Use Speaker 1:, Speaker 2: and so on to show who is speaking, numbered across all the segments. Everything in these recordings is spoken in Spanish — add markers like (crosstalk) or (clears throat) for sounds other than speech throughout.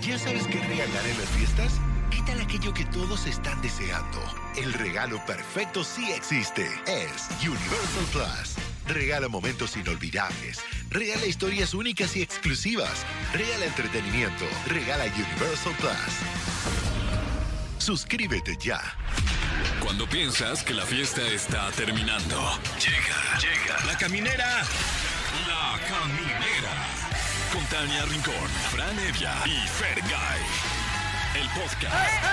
Speaker 1: ¿Ya sabes qué regalar en las fiestas? ¿Qué tal aquello que todos están deseando? El regalo perfecto sí existe. Es Universal Plus. Regala momentos inolvidables. Regala historias únicas y exclusivas. Regala entretenimiento. Regala Universal Plus. Suscríbete ya.
Speaker 2: Cuando piensas que la fiesta está terminando. Llega, llega. La caminera. La caminera. Con Tania Rincón, Fran Evia y Fergay. El podcast.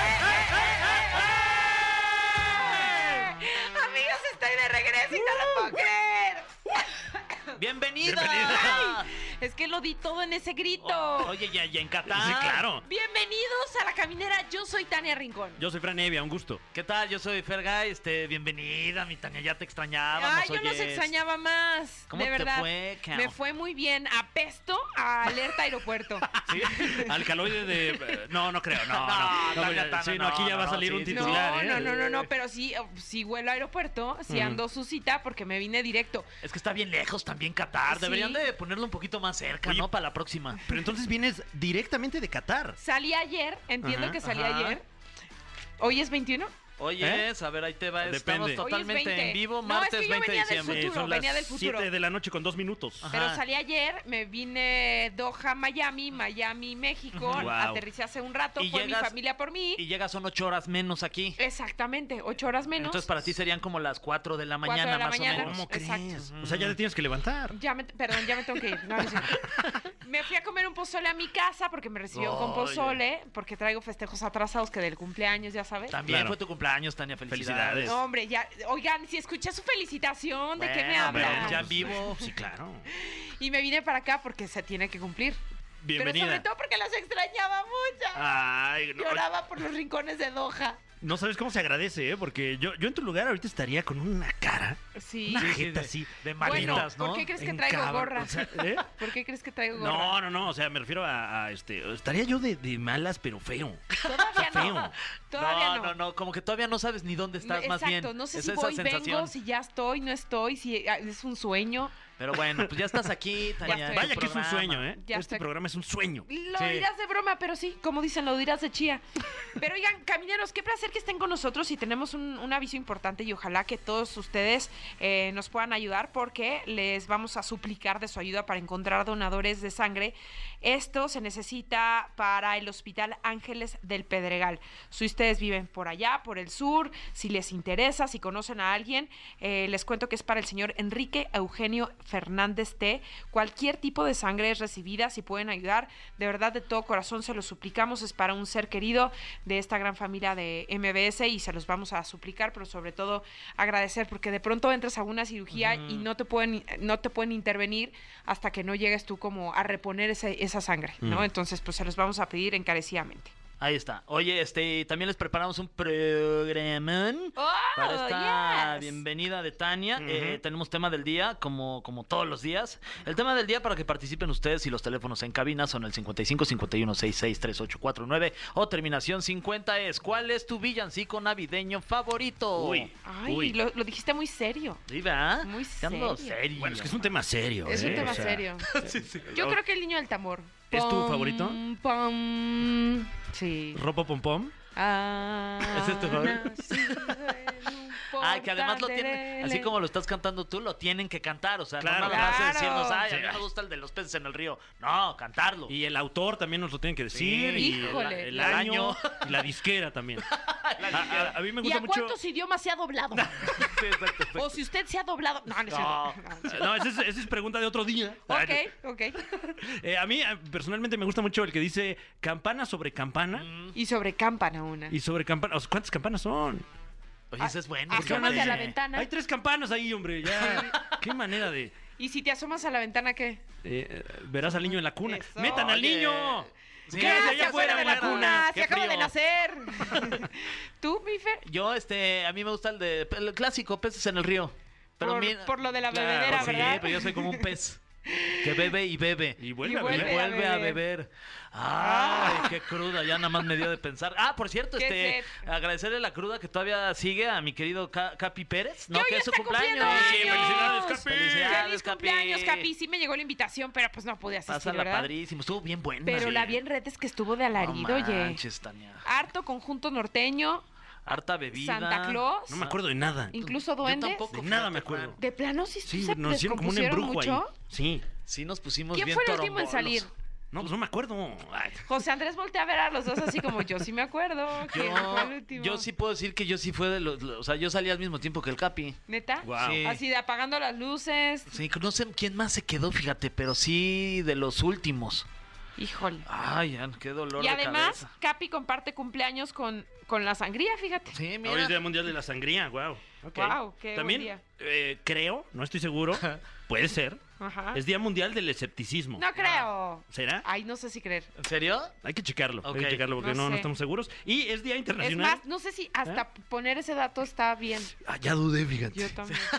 Speaker 3: Amigos, estoy de regreso y no lo puedo creer.
Speaker 4: ¡Bienvenida!
Speaker 3: Es que lo di todo en ese grito.
Speaker 4: Oye, ya, ya en Qatar.
Speaker 5: Sí, claro.
Speaker 3: Bienvenidos a la caminera. Yo soy Tania Rincón.
Speaker 5: Yo soy Fran Evia, un gusto.
Speaker 4: ¿Qué tal? Yo soy Fergay. Este, bienvenida, mi Tania. Ya te extrañábamos.
Speaker 3: Ay, yo los
Speaker 4: oyes.
Speaker 3: extrañaba más.
Speaker 4: ¿Cómo
Speaker 3: de
Speaker 4: te
Speaker 3: verdad.
Speaker 4: fue, Cao?
Speaker 3: Me fue muy bien. Apesto a alerta aeropuerto. (laughs)
Speaker 5: ¿Sí? Alcaloide de. eh, No, no creo. No, (laughs) no.
Speaker 4: No,
Speaker 5: no, ya- sí, no,
Speaker 4: no,
Speaker 5: aquí ya va a salir
Speaker 4: sí,
Speaker 5: un
Speaker 4: sí.
Speaker 3: No,
Speaker 5: titular, ¿eh?
Speaker 3: no, no, no, no, pero sí, sí vuelo a aeropuerto, sí ando su cita porque me vine directo.
Speaker 4: Es que está bien lejos también Qatar.
Speaker 3: Sí.
Speaker 4: Deberían de ponerlo un poquito más cerca,
Speaker 5: Oye,
Speaker 4: ¿no? Para la próxima.
Speaker 5: Pero entonces vienes directamente de Qatar.
Speaker 3: Salí ayer, entiendo
Speaker 5: Ajá,
Speaker 3: que salí
Speaker 4: ajá.
Speaker 3: ayer. ¿Hoy es 21?
Speaker 4: Oye,
Speaker 5: ¿Eh?
Speaker 4: a ver, ahí te va.
Speaker 5: Depende.
Speaker 4: Estamos totalmente
Speaker 3: 20.
Speaker 4: en vivo,
Speaker 3: No,
Speaker 4: martes
Speaker 3: es que yo
Speaker 4: 20 de
Speaker 3: venía del
Speaker 4: diciembre.
Speaker 3: futuro,
Speaker 5: son las
Speaker 3: venía del futuro.
Speaker 5: 7 de la noche con dos minutos.
Speaker 4: Ajá.
Speaker 3: Pero salí ayer, me vine Doha, Miami, Miami, México.
Speaker 5: Wow.
Speaker 3: aterricé hace un rato, fue
Speaker 4: llegas-
Speaker 3: mi familia por mí.
Speaker 4: Y llegas son ocho horas menos aquí.
Speaker 3: Exactamente, ocho horas menos.
Speaker 4: Entonces para ti serían como las 4 de la mañana,
Speaker 3: de la
Speaker 4: más
Speaker 3: mañana.
Speaker 4: o menos.
Speaker 5: ¿Cómo
Speaker 3: Exacto.
Speaker 5: crees? O sea, ya te tienes que levantar.
Speaker 3: Ya me, perdón, ya me tengo que ir. No, no (laughs) me fui a comer un pozole a mi casa porque me recibieron con
Speaker 4: Oye.
Speaker 3: pozole, porque traigo festejos atrasados que del cumpleaños, ya sabes.
Speaker 4: También
Speaker 5: Claro.
Speaker 4: fue tu cumpleaños, Tania. Felicidades.
Speaker 5: Felicidades.
Speaker 3: No, hombre, ya, oigan, si escuché su felicitación, ¿de qué me
Speaker 4: Bueno,
Speaker 3: hablan?
Speaker 4: Ya en vivo.
Speaker 5: Sí, claro. (laughs)
Speaker 3: Y me vine para acá porque se tiene que cumplir. Pero sobre
Speaker 5: Bienvenida.
Speaker 3: todo porque las extrañaba mucho.
Speaker 5: Ay, no,
Speaker 3: Lloraba por los rincones de Doha.
Speaker 5: No sabes cómo se agradece, ¿eh? Porque yo, yo en tu lugar ahorita estaría con una cara,
Speaker 3: Sí.
Speaker 5: una
Speaker 4: Sí,
Speaker 5: jeta
Speaker 4: de-
Speaker 5: así.
Speaker 4: de
Speaker 3: Bueno,
Speaker 4: manitas, ¿no? (laughs)
Speaker 3: ¿por qué crees que traigo
Speaker 5: cabra-
Speaker 3: gorra?
Speaker 5: o sea, ¿eh?
Speaker 3: ¿Por qué crees que traigo gorra?
Speaker 5: No, no, no, o sea, me refiero a, a, este, estaría yo de, de malas, pero feo.
Speaker 3: Todavía no.
Speaker 5: Feo.
Speaker 3: Todavía
Speaker 4: no,
Speaker 3: no.
Speaker 4: no, no, como que todavía no sabes ni dónde estás, más bien.
Speaker 3: Exacto, no sé
Speaker 4: Es
Speaker 3: si voy,
Speaker 4: sensación.
Speaker 3: vengo, si ya estoy, no estoy, si ah, es un sueño.
Speaker 4: Pero bueno, pues ya estás aquí, Tania.
Speaker 5: Vaya que es un sueño, ¿eh?
Speaker 3: Ya
Speaker 5: este
Speaker 3: estoy.
Speaker 5: programa es un sueño.
Speaker 3: Lo
Speaker 4: Sí.
Speaker 3: dirás de broma, pero sí, como dicen, lo dirás de chía. (laughs) Pero oigan, camineros, qué placer que estén con nosotros y tenemos un, un aviso importante y ojalá que todos ustedes eh, nos puedan ayudar porque les vamos a suplicar de su ayuda para encontrar donadores de sangre. Esto se necesita para el Hospital Ángeles del Pedregal. Si ustedes viven por allá, por el sur, si les interesa, si conocen a alguien, eh, les cuento que es para el señor Enrique Eugenio Fernández T. Cualquier tipo de sangre es recibida, si pueden ayudar, de verdad de todo corazón se lo suplicamos, es para un ser querido de esta gran familia de MBS y se los vamos a suplicar, pero sobre todo agradecer porque de pronto entras a una cirugía y no te pueden no te pueden intervenir hasta que no llegues tú como a reponer ese- esa sangre, ¿no?
Speaker 5: Mm.
Speaker 3: Entonces, pues se los vamos a pedir encarecidamente.
Speaker 4: Ahí está. Oye, este, también les preparamos un programón
Speaker 3: ¡Oh,
Speaker 4: para esta
Speaker 3: yes!
Speaker 4: bienvenida de Tania. Eh, tenemos tema del día, como, como todos los días. El tema del día para que participen ustedes y los teléfonos en cabina son el 55 51 66 3849 o terminación 50 es ¿Cuál es tu villancico navideño favorito?
Speaker 5: Uy.
Speaker 3: Ay,
Speaker 5: Uy.
Speaker 3: lo, lo dijiste muy serio.
Speaker 4: ¿Sí, verdad?
Speaker 3: Muy serio.
Speaker 4: serio.
Speaker 5: Bueno, es que es un tema serio.
Speaker 3: Es un
Speaker 5: ¿eh?
Speaker 3: tema
Speaker 5: O sea,
Speaker 3: serio. (laughs) Yo creo que el niño del tambor.
Speaker 5: ¿Es tu favorito?
Speaker 3: pom. Sí.
Speaker 5: ¿Ropo pom pom?
Speaker 3: Ah,
Speaker 4: ¿Ese es tu favorito?
Speaker 3: nacido en
Speaker 4: Ay, que además lo tienen, así como lo estás cantando tú, lo tienen que cantar. O sea,
Speaker 5: Claro.
Speaker 4: no nada más
Speaker 3: Claro.
Speaker 4: decirnos, ay, a mí me gusta el de los peces en el río. No, cantarlo.
Speaker 5: Y el autor también nos lo tiene que decir.
Speaker 4: Sí.
Speaker 5: y el-
Speaker 3: Híjole.
Speaker 5: el,
Speaker 4: El
Speaker 5: año. Y la disquera también. (laughs)
Speaker 4: La
Speaker 5: A, a- a mí me
Speaker 3: ¿Y
Speaker 5: gusta
Speaker 3: a
Speaker 5: mucho.
Speaker 3: cuántos idiomas se ha doblado? (laughs)
Speaker 4: Sí, exacto.
Speaker 3: o si usted se ha doblado. No, no es
Speaker 4: No.
Speaker 3: No,
Speaker 5: esa es, esa es pregunta de otro día.
Speaker 3: Ok, ok. (laughs)
Speaker 5: Eh, a mí, eh, personalmente, me gusta mucho el que dice campana sobre campana.
Speaker 3: Y sobre campana una.
Speaker 5: Y sobre campana. o sea, ¿Cuántas campanas son?
Speaker 4: Oye, ese es bueno.
Speaker 3: Asómate a la ventana.
Speaker 5: Hay tres campanas ahí, hombre. Ya. (laughs) Qué manera de.
Speaker 3: Y si te asomas a la ventana, ¿qué?
Speaker 5: eh, eh, verás al niño en la cuna.
Speaker 3: Eso.
Speaker 5: ¡Metan al niño!
Speaker 4: Sí,
Speaker 5: Quédese
Speaker 3: ¡Ya,
Speaker 5: allá afuera
Speaker 3: de la cuna! ¡Se
Speaker 4: Qué
Speaker 3: acaba de nacer! (laughs) ¿Tú, mi Fer?
Speaker 4: Yo, este, a mí me gusta el de el clásico, peces en el río. Pero
Speaker 3: Por-
Speaker 4: mi-
Speaker 3: por lo de la
Speaker 5: Claro,
Speaker 3: bebedera,
Speaker 4: sí,
Speaker 3: ¿verdad?
Speaker 4: pero yo soy como un pez. Que bebe y bebe.
Speaker 5: Y vuelve
Speaker 3: Y
Speaker 5: a
Speaker 3: vuelve
Speaker 5: beber.
Speaker 3: a
Speaker 4: vuelve a
Speaker 3: beber.
Speaker 4: beber. Ay, qué cruda, ya nada más me dio de pensar. Ah, por cierto, este, agradecerle la cruda que todavía sigue a mi querido Ca- Capi Pérez, ¿no?
Speaker 3: Que
Speaker 4: es su cumpleaños.
Speaker 5: Sí, felicidades, Capi.
Speaker 4: Felicidades, Capi.
Speaker 3: cumpleaños, Capi. Sí me llegó la invitación, pero pues no pude asistir,
Speaker 4: Pásala
Speaker 3: ¿verdad?
Speaker 4: padrísimo, estuvo bien buena.
Speaker 3: Pero
Speaker 4: Sí.
Speaker 3: la vi en redes que estuvo de alarido,
Speaker 4: no
Speaker 3: oye.
Speaker 4: manches, Tania.
Speaker 3: Harto conjunto norteño,
Speaker 4: Harta bebida.
Speaker 3: Santa Claus,
Speaker 5: No me acuerdo de nada.
Speaker 3: incluso
Speaker 4: Yo
Speaker 3: duendes.
Speaker 4: tampoco.
Speaker 5: De nada me acuerdo.
Speaker 3: De plano sí,
Speaker 5: Sí,
Speaker 3: se
Speaker 5: nos hicieron como un embrujo
Speaker 3: mucho.
Speaker 5: ahí. Sí.
Speaker 4: Sí, nos pusimos
Speaker 3: ¿Quién
Speaker 4: bien
Speaker 3: fue el último en salir?
Speaker 5: No, pues no me acuerdo. Ay.
Speaker 3: José Andrés voltea a ver a los dos así como yo sí me acuerdo. ¿Quién fue el
Speaker 4: Yo,
Speaker 3: último?
Speaker 4: yo sí puedo decir que yo sí fue de los, o sea, yo salí al mismo tiempo que el Capi.
Speaker 3: ¿Neta?
Speaker 5: Guau.
Speaker 4: Sí.
Speaker 3: Así de apagando las luces.
Speaker 4: Sí, no sé quién más se quedó, fíjate, pero sí de los últimos.
Speaker 3: Híjole.
Speaker 4: Ay, qué dolor
Speaker 3: Y
Speaker 4: de
Speaker 3: además,
Speaker 4: cabeza.
Speaker 3: Capi comparte cumpleaños con, con la sangría, fíjate.
Speaker 4: Sí, mira.
Speaker 5: Hoy es Día Mundial de la Sangría, wow.
Speaker 3: Guau, qué buen
Speaker 5: También
Speaker 3: día.
Speaker 5: eh, creo, no estoy seguro, (laughs) puede ser,
Speaker 3: Ajá.
Speaker 5: es Día Mundial del Escepticismo.
Speaker 3: No creo.
Speaker 5: ¿Será?
Speaker 3: Ay, no sé si creer.
Speaker 4: ¿En serio?
Speaker 5: Hay que checarlo, hay que checarlo porque
Speaker 3: No
Speaker 5: no, no
Speaker 3: sé.
Speaker 5: estamos seguros. Y es Día
Speaker 3: Es
Speaker 5: Internacional.
Speaker 3: más, no sé si hasta poner ese dato está bien.
Speaker 5: Ah, ya dudé, fíjate.
Speaker 3: Yo también. (laughs)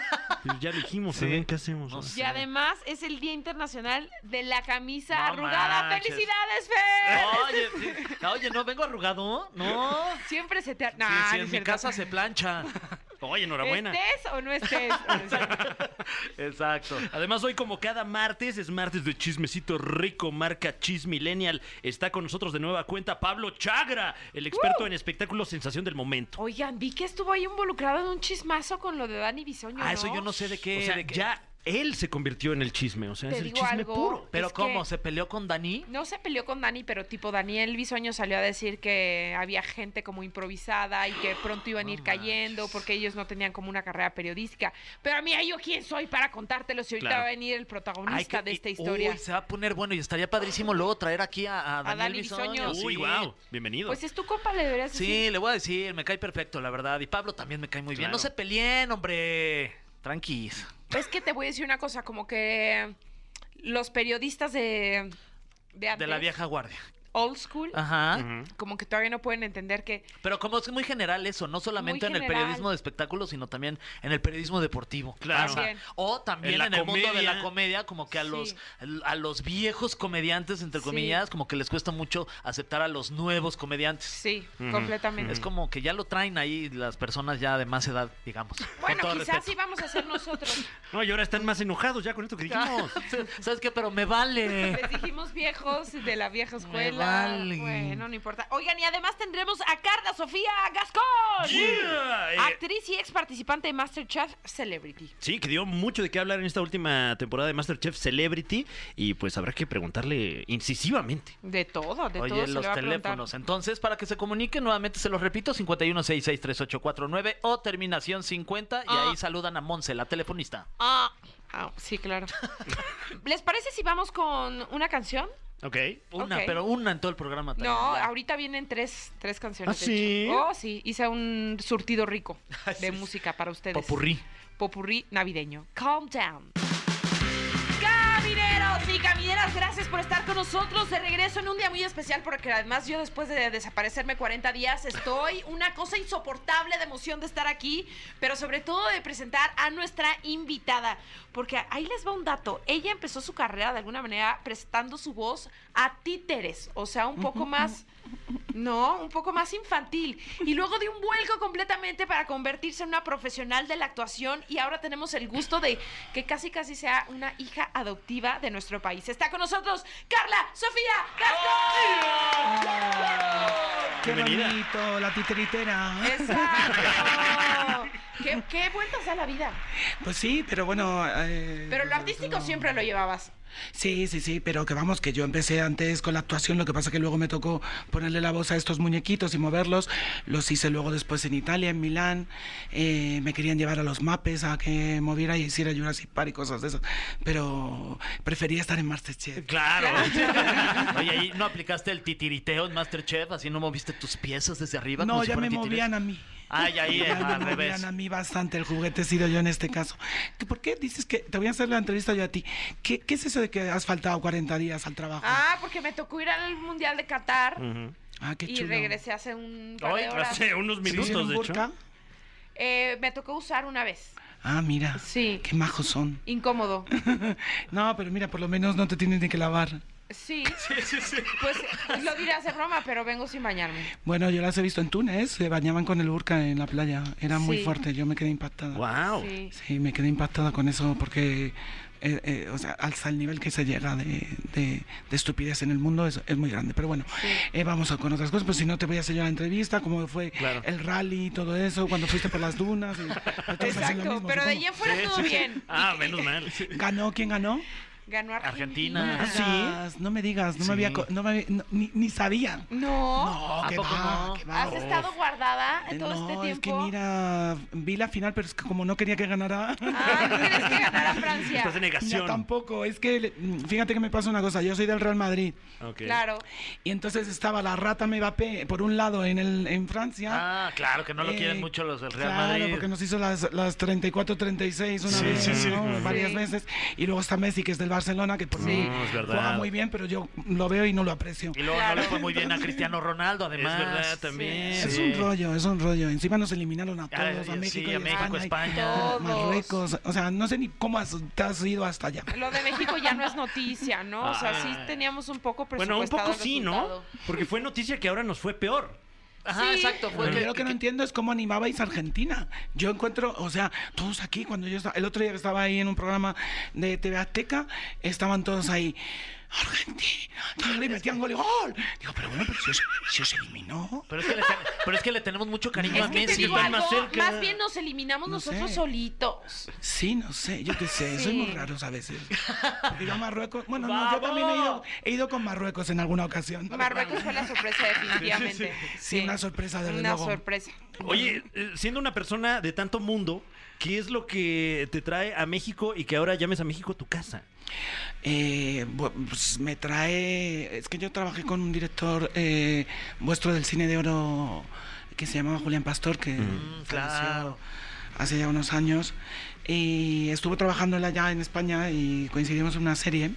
Speaker 5: Pues ya dijimos,
Speaker 4: Sí.
Speaker 5: también, ¿qué hacemos?
Speaker 4: No
Speaker 5: ahora?
Speaker 4: sé.
Speaker 3: Y además es el Día Internacional de la Camisa
Speaker 4: No
Speaker 3: Arrugada.
Speaker 4: manches.
Speaker 3: ¡Felicidades, Fer!
Speaker 4: Oye, (laughs) sí. Oye, ¿no vengo arrugado? No.
Speaker 3: Siempre se te...
Speaker 4: Sí,
Speaker 3: Nah,
Speaker 4: sí,
Speaker 3: es
Speaker 4: en mi
Speaker 3: cierto.
Speaker 4: casa se plancha. (laughs)
Speaker 5: Oye, enhorabuena.
Speaker 3: ¿Estés o no estés? (laughs)
Speaker 4: Exacto.
Speaker 5: Además, hoy como cada martes, es martes de chismecito rico, marca Chis Millennial. Está con nosotros de nueva cuenta Pablo Chagra, el experto en espectáculos sensación del momento.
Speaker 3: Oigan, vi que estuvo ahí involucrado en un chismazo con lo de Dani Bisoño,
Speaker 4: Ah, eso yo no sé de qué.
Speaker 5: O sea,
Speaker 4: de qué-
Speaker 5: ya él se convirtió en el chisme, o sea,
Speaker 3: Te
Speaker 5: es el
Speaker 3: digo
Speaker 5: chisme
Speaker 3: algo.
Speaker 5: puro.
Speaker 4: Pero
Speaker 3: es
Speaker 4: ¿cómo?
Speaker 3: que-
Speaker 4: ¿Se peleó con Dani?
Speaker 3: No se peleó con Dani, pero tipo Daniel Bisoño salió a decir que había gente como improvisada y que pronto iban a ir cayendo porque ellos no tenían como una carrera periodística. Pero a mí, ¿yo quién soy para contártelo si ahorita
Speaker 5: Claro.
Speaker 3: va a venir el protagonista
Speaker 4: que-
Speaker 3: de esta
Speaker 4: y-
Speaker 3: historia?
Speaker 4: Uy, se va a poner bueno y estaría padrísimo luego traer aquí a, a Daniel
Speaker 3: Dani
Speaker 4: Bisoño.
Speaker 3: Bisoño.
Speaker 5: Uy,
Speaker 4: sí.
Speaker 5: wow, bienvenido.
Speaker 3: Pues es tu compa, le deberías decir.
Speaker 4: Sí, le voy a decir, me cae perfecto, la verdad. Y Pablo también me cae muy bien.
Speaker 5: Claro.
Speaker 4: No se peleen, hombre. Tranquis.
Speaker 3: Es que te voy a decir una cosa, como que los periodistas de, de antes,
Speaker 4: De la vieja guardia.
Speaker 3: Old school,
Speaker 4: Ajá.
Speaker 3: Como que todavía no pueden entender que
Speaker 4: Pero como es muy general eso, no solamente en el periodismo de espectáculos, sino también en el periodismo deportivo.
Speaker 5: Claro.
Speaker 3: También.
Speaker 4: O también
Speaker 5: En
Speaker 4: el mundo de la comedia, como que a
Speaker 3: Sí.
Speaker 4: los a los viejos comediantes, entre
Speaker 3: Sí.
Speaker 4: comillas, como que les cuesta mucho aceptar a los nuevos comediantes.
Speaker 3: sí, completamente.
Speaker 4: Es como que ya lo traen ahí las personas ya de más edad, digamos.
Speaker 3: Bueno, quizás
Speaker 4: respeto.
Speaker 3: sí vamos a ser nosotros. (laughs)
Speaker 5: No, y ahora están más enojados ya con esto que dijimos. (laughs)
Speaker 4: ¿Sabes qué? Pero me vale.
Speaker 3: Les dijimos viejos de la vieja escuela. Bueno, no importa. Oigan, y además tendremos a Carla Sofía Gascón.
Speaker 5: Yeah,
Speaker 3: Actriz y ex participante de Masterchef Celebrity.
Speaker 5: Sí, que dio mucho de qué hablar en esta última temporada de Masterchef Celebrity y pues habrá que preguntarle incisivamente.
Speaker 3: De todo, de todo
Speaker 4: Oye,
Speaker 3: se
Speaker 4: los
Speaker 3: le va a preguntar.
Speaker 4: teléfonos. Entonces, para que se comuniquen, nuevamente se los repito, 51663849 o terminación 50 y
Speaker 3: Ah.
Speaker 4: ahí saludan a Monse, la telefonista.
Speaker 3: Ah, ah, sí, claro. (laughs) ¿Les parece si vamos con una canción?
Speaker 5: Ok.
Speaker 4: Una,
Speaker 3: Ok.
Speaker 4: pero una en todo el programa también.
Speaker 3: No,
Speaker 4: ya.
Speaker 3: ahorita vienen tres, tres canciones.
Speaker 5: ¿Ah,
Speaker 3: de
Speaker 5: sí?
Speaker 3: Oh, sí. Hice un surtido rico (laughs) de
Speaker 4: Sí.
Speaker 3: música para ustedes.
Speaker 4: Popurrí.
Speaker 3: Popurrí navideño. Calm down. Gracias por estar con nosotros de regreso en un día muy especial porque además yo después de desaparecerme 40 días estoy una cosa insoportable de emoción de estar aquí, pero sobre todo de presentar a nuestra invitada, porque ahí les va un dato, ella empezó su carrera de alguna manera prestando su voz a títeres, o sea, un poco más no, un poco más infantil. Y luego de un vuelco completamente para convertirse en una profesional de la actuación y ahora tenemos el gusto de que casi casi sea una hija adoptiva de nuestro país. Está con nosotros Carla Sofía Gascón.
Speaker 6: Qué
Speaker 5: Bienvenida.
Speaker 6: bonito, la titeritera.
Speaker 3: Exacto. ¿Qué, qué vueltas a la vida.
Speaker 6: Pues sí, pero bueno. eh,
Speaker 3: Pero lo artístico siempre lo llevabas.
Speaker 6: Sí, sí, sí, pero que vamos, que yo empecé antes con la actuación, lo que pasa que luego me tocó ponerle la voz a estos muñequitos y moverlos. Los hice luego después en Italia, en Milán. Eh, me querían llevar a los mapes a que moviera y hiciera Jurassic Park y cosas de esas. Pero prefería estar en Masterchef.
Speaker 5: Claro. (laughs)
Speaker 4: Oye, ¿ahí no aplicaste el titiriteo en Masterchef? ¿Así no moviste tus piezas desde arriba?
Speaker 6: No, ya me movían a mí.
Speaker 4: Ay, ahí,
Speaker 6: Ya
Speaker 4: al
Speaker 6: me
Speaker 4: revés.
Speaker 6: a mí bastante el juguete, he sido yo en este caso. ¿Que ¿Por qué dices que te voy a hacer la entrevista yo a ti? ¿Qué, qué es eso de que has faltado 40 días al trabajo?
Speaker 3: Ah, porque me tocó ir al Mundial de Qatar.
Speaker 6: Ah, qué
Speaker 3: y
Speaker 6: chulo.
Speaker 3: regresé hace un par
Speaker 5: Hoy,
Speaker 3: de horas.
Speaker 5: hace unos
Speaker 6: ¿Sí
Speaker 5: minutos, de hecho.
Speaker 3: Eh, me tocó usar una vez.
Speaker 6: Ah, mira.
Speaker 3: Sí.
Speaker 6: Qué majos son.
Speaker 3: Incómodo. (laughs)
Speaker 6: No, pero mira, por lo menos no te tienes ni que lavar. (laughs)
Speaker 3: Sí. Pues lo diré hacer broma, pero vengo sin bañarme.
Speaker 6: Bueno, yo las he visto en Túnez, se bañaban con el burka en la playa. Era muy
Speaker 3: Sí.
Speaker 6: fuerte, yo me quedé impactada.
Speaker 5: Wow.
Speaker 3: Sí.
Speaker 6: Sí, me quedé impactada con eso porque, eh, eh, o sea, hasta el nivel que se llega de, de- de estupidez en el mundo es, es muy grande. Pero bueno,
Speaker 3: Sí.
Speaker 6: eh, vamos a, con otras cosas. Pues si no, te voy a hacer yo la entrevista, cómo fue
Speaker 5: Claro.
Speaker 6: el rally y todo eso, cuando fuiste por las dunas. y- (laughs)
Speaker 3: Exacto,
Speaker 6: mismo,
Speaker 3: pero de
Speaker 6: supongo.
Speaker 3: allí en fuera todo bien.
Speaker 5: Ah, menos mal.
Speaker 6: ¿Ganó? ¿Quién ganó?
Speaker 3: Ganó Argentina.
Speaker 4: Argentina.
Speaker 6: No me digas, no me digas, no me había, no me había- no, ni, ni sabía.
Speaker 3: No.
Speaker 6: No,
Speaker 4: ¿A
Speaker 6: que
Speaker 4: poco
Speaker 6: va,
Speaker 4: no?
Speaker 6: que va.
Speaker 3: ¿Has estado guardada
Speaker 6: Eh,
Speaker 3: todo
Speaker 6: no,
Speaker 3: este tiempo?
Speaker 6: es que mira, vi la final, pero es que como no quería que ganara.
Speaker 3: Ah, ¿no quieres que ganara Francia?
Speaker 5: Estás en negación.
Speaker 6: tampoco, es que le- mm, fíjate que me pasa una cosa, yo soy del Real Madrid.
Speaker 3: Claro.
Speaker 6: y entonces estaba la rata Mbappé por un lado en el en Francia.
Speaker 4: Ah, claro, que no lo
Speaker 6: Eh,
Speaker 4: quieren mucho los del Real
Speaker 6: claro,
Speaker 4: Madrid.
Speaker 6: porque nos hizo las, las 34-36 una
Speaker 5: Sí,
Speaker 6: vez,
Speaker 5: sí, sí.
Speaker 6: varias
Speaker 3: Sí.
Speaker 6: veces. Y luego está Messi, que es del Barcelona, que por
Speaker 3: Sí.
Speaker 6: mí
Speaker 5: No, es
Speaker 6: juega muy bien, pero yo lo veo y no lo aprecio.
Speaker 4: Y luego
Speaker 3: Claro.
Speaker 4: no le fue muy bien a Cristiano Ronaldo,
Speaker 5: Es
Speaker 4: además.
Speaker 5: verdad, también.
Speaker 6: Es
Speaker 4: Sí.
Speaker 6: un rollo, es un rollo. Encima nos eliminaron a todos, a
Speaker 4: sí,
Speaker 6: México, y
Speaker 4: a México, España.
Speaker 3: Todos.
Speaker 6: Marruecos. O sea, no sé ni cómo has, te has ido hasta allá.
Speaker 3: Lo de México ya no es noticia, ¿no? O sea, sí
Speaker 5: Ah.
Speaker 3: teníamos un poco
Speaker 5: Bueno, un
Speaker 3: presupuestado
Speaker 5: poco sí, ¿no? Porque fue noticia que ahora nos fue peor.
Speaker 4: Ajá,
Speaker 3: Sí.
Speaker 4: exacto. Fue
Speaker 6: Pero
Speaker 4: que-
Speaker 6: yo lo que no entiendo es cómo animabais a Argentina. Yo encuentro, o sea, todos aquí, cuando yo estaba, el otro día que estaba ahí en un programa de TV Azteca, estaban todos ahí. Argentina, todos le metían gol y gol. Digo, pero bueno, pero si os, si os eliminó.
Speaker 4: Pero es, que le ten- pero es que le tenemos mucho cariño
Speaker 3: Es
Speaker 4: a
Speaker 3: que te
Speaker 4: Messi.
Speaker 3: digo
Speaker 5: están
Speaker 3: algo,
Speaker 5: más cerca.
Speaker 3: más bien nos eliminamos
Speaker 6: No
Speaker 3: nosotros
Speaker 6: sé.
Speaker 3: solitos.
Speaker 6: Sí, no sé, yo qué sé, soy
Speaker 3: Sí.
Speaker 6: muy raros a veces. Porque yo a Marruecos, bueno, no, yo también he ido, he ido con Marruecos en alguna ocasión.
Speaker 3: Marruecos fue la sorpresa definitivamente.
Speaker 6: Sí, una sorpresa, desde
Speaker 3: Una
Speaker 6: luego.
Speaker 3: sorpresa.
Speaker 5: Oye, eh, siendo una persona de tanto mundo, ¿qué es lo que te trae a México y que ahora llames a México tu casa?
Speaker 6: Eh, pues me trae. Es que yo trabajé con un director eh, vuestro del cine de oro que se llamaba Julián Pastor, que
Speaker 4: Mm, claro.
Speaker 6: hace ya unos años. Y estuvo trabajando allá en España y coincidimos en una serie.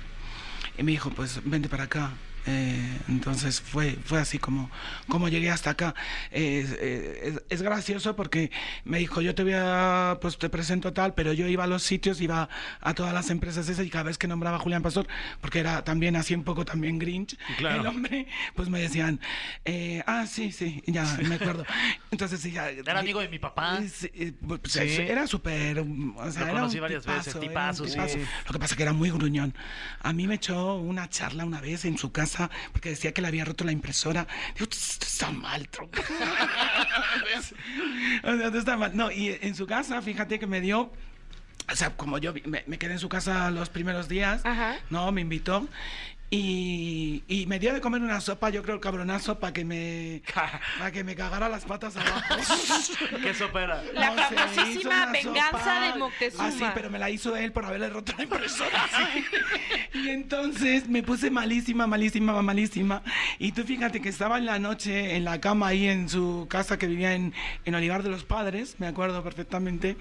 Speaker 6: Y me dijo, pues vente para acá. Eh, entonces fue, fue así como, como llegué hasta acá. Es, eh, es- es gracioso porque me dijo, yo te voy a, pues te presento tal, pero yo iba a los sitios, iba a todas las empresas esas y cada vez que nombraba a Julián Pastor, porque era también así un poco también Grinch,
Speaker 5: Claro.
Speaker 6: el hombre, pues me decían, eh, ah, sí, sí, ya me acuerdo. Entonces sí, ya.
Speaker 4: Era amigo de mi papá.
Speaker 6: Sí, eh, pues,
Speaker 4: Sí.
Speaker 6: Era súper. O sea,
Speaker 4: Lo conocí varias veces,
Speaker 6: era un
Speaker 4: tipazo,
Speaker 6: tipazo. Lo que pasa que era muy gruñón. A mí me echó una charla una vez en su casa porque decía que le había roto la impresora. Digo, esto está mal, tronco. (laughs) o sea, esto está mal. No, y en su casa, fíjate que me dio. O sea, como yo me, me quedé en su casa los primeros días,
Speaker 3: Ajá.
Speaker 6: no, me invitó. Y, y me dio de comer una sopa, yo creo, cabronazo, para que me (laughs) para que me cagara las patas abajo.
Speaker 4: ¿Qué sopera?
Speaker 3: La
Speaker 6: No
Speaker 3: famosísima venganza
Speaker 6: sopa.
Speaker 3: de Moctezuma.
Speaker 6: Ah, sí, pero me la hizo él por haberle roto la impresora. (laughs) (laughs) y entonces me puse malísima, malísima, malísima. Y tú fíjate que estaba en la noche en la cama ahí en su casa que vivía en, en Olivar de los Padres, me acuerdo perfectamente.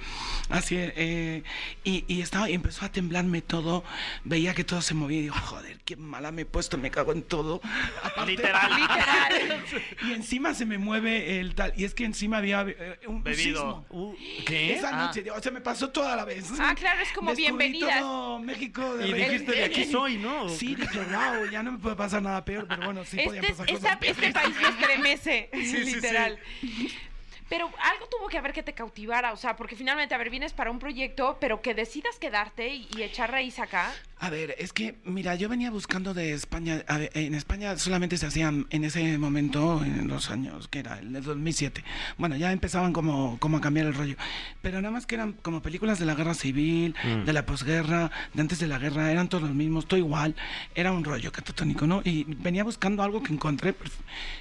Speaker 6: Así, eh, y, y estaba, y empezó a temblarme todo. Veía que todo se movía y digo, joder, qué mala me he puesto, me cago en todo. Aparte-
Speaker 4: Literal.
Speaker 3: Literal.
Speaker 6: y encima se me mueve el tal. Y es que encima había eh, un,
Speaker 4: Bebido.
Speaker 6: sismo.
Speaker 5: Uh, ¿Qué?
Speaker 6: Esa
Speaker 4: Ah.
Speaker 6: noche, o sea, me pasó toda la vez.
Speaker 3: Ah, claro, es como
Speaker 6: Descubrí
Speaker 3: bienvenida.
Speaker 6: todo México de
Speaker 5: Y dijiste, de aquí (laughs) soy, ¿no?
Speaker 6: Sí, dije, wow, ya no me puede pasar nada peor, pero bueno, sí podían
Speaker 3: Este,
Speaker 6: pasar
Speaker 3: esta-
Speaker 6: cosas
Speaker 3: este país me estremece, (laughs)
Speaker 5: sí,
Speaker 3: literal. Pero algo tuvo que haber que te cautivara, o sea, porque finalmente, a ver, vienes para un proyecto, pero que decidas quedarte y, y echar raíz acá.
Speaker 6: A ver, es que, mira, yo venía buscando de España. a ver, en España solamente se hacían en ese momento, en los años que era, el de 2007. Bueno, ya empezaban como, como a cambiar el rollo. Pero nada más que eran como películas de la guerra civil,
Speaker 5: Mm.
Speaker 6: de la posguerra, de antes de la guerra, eran todos los mismos, todo igual. Era un rollo catatónico, ¿no? Y venía buscando algo que encontré,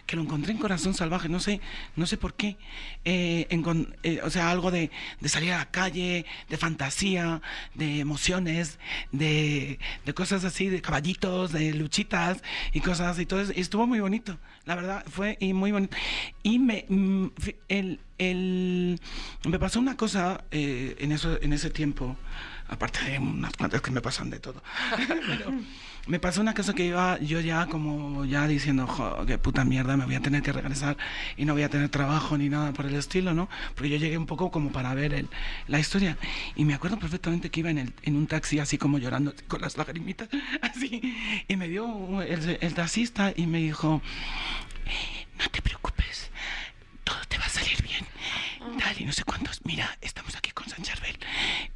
Speaker 6: que lo encontré en Corazón Salvaje, no sé, no sé por qué. Eh, eh, o sea, algo de, salir a la calle, de fantasía, de emociones, de, cosas así, de caballitos, de luchitas y cosas así. Y estuvo muy bonito, la verdad, fue y muy bonito. Y me, mm, el, el- me pasó una cosa eh, en, eso, en ese tiempo, aparte de unas cuantas que me pasan de todo. (laughs) Pero me pasó una cosa que iba yo ya como ya diciendo, jo, qué puta mierda, me voy a tener que regresar y no voy a tener trabajo ni nada por el estilo, ¿no? Porque yo llegué un poco como para ver el- la historia. Y me acuerdo perfectamente que iba en, un taxi así como llorando, con las lagrimitas, (laughs) así. Y me dio el, el taxista y me dijo, no te preocupes, todo te va a salir bien. Tal y no sé cuántos. Mira, estamos aquí con San Charbel.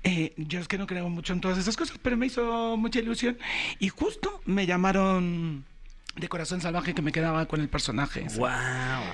Speaker 6: Eh, yo es que no creo mucho en todas esas cosas, pero me hizo mucha ilusión. Y justo me llamaron de Corazón Salvaje que me quedaba con el personaje.
Speaker 5: ¡Wow!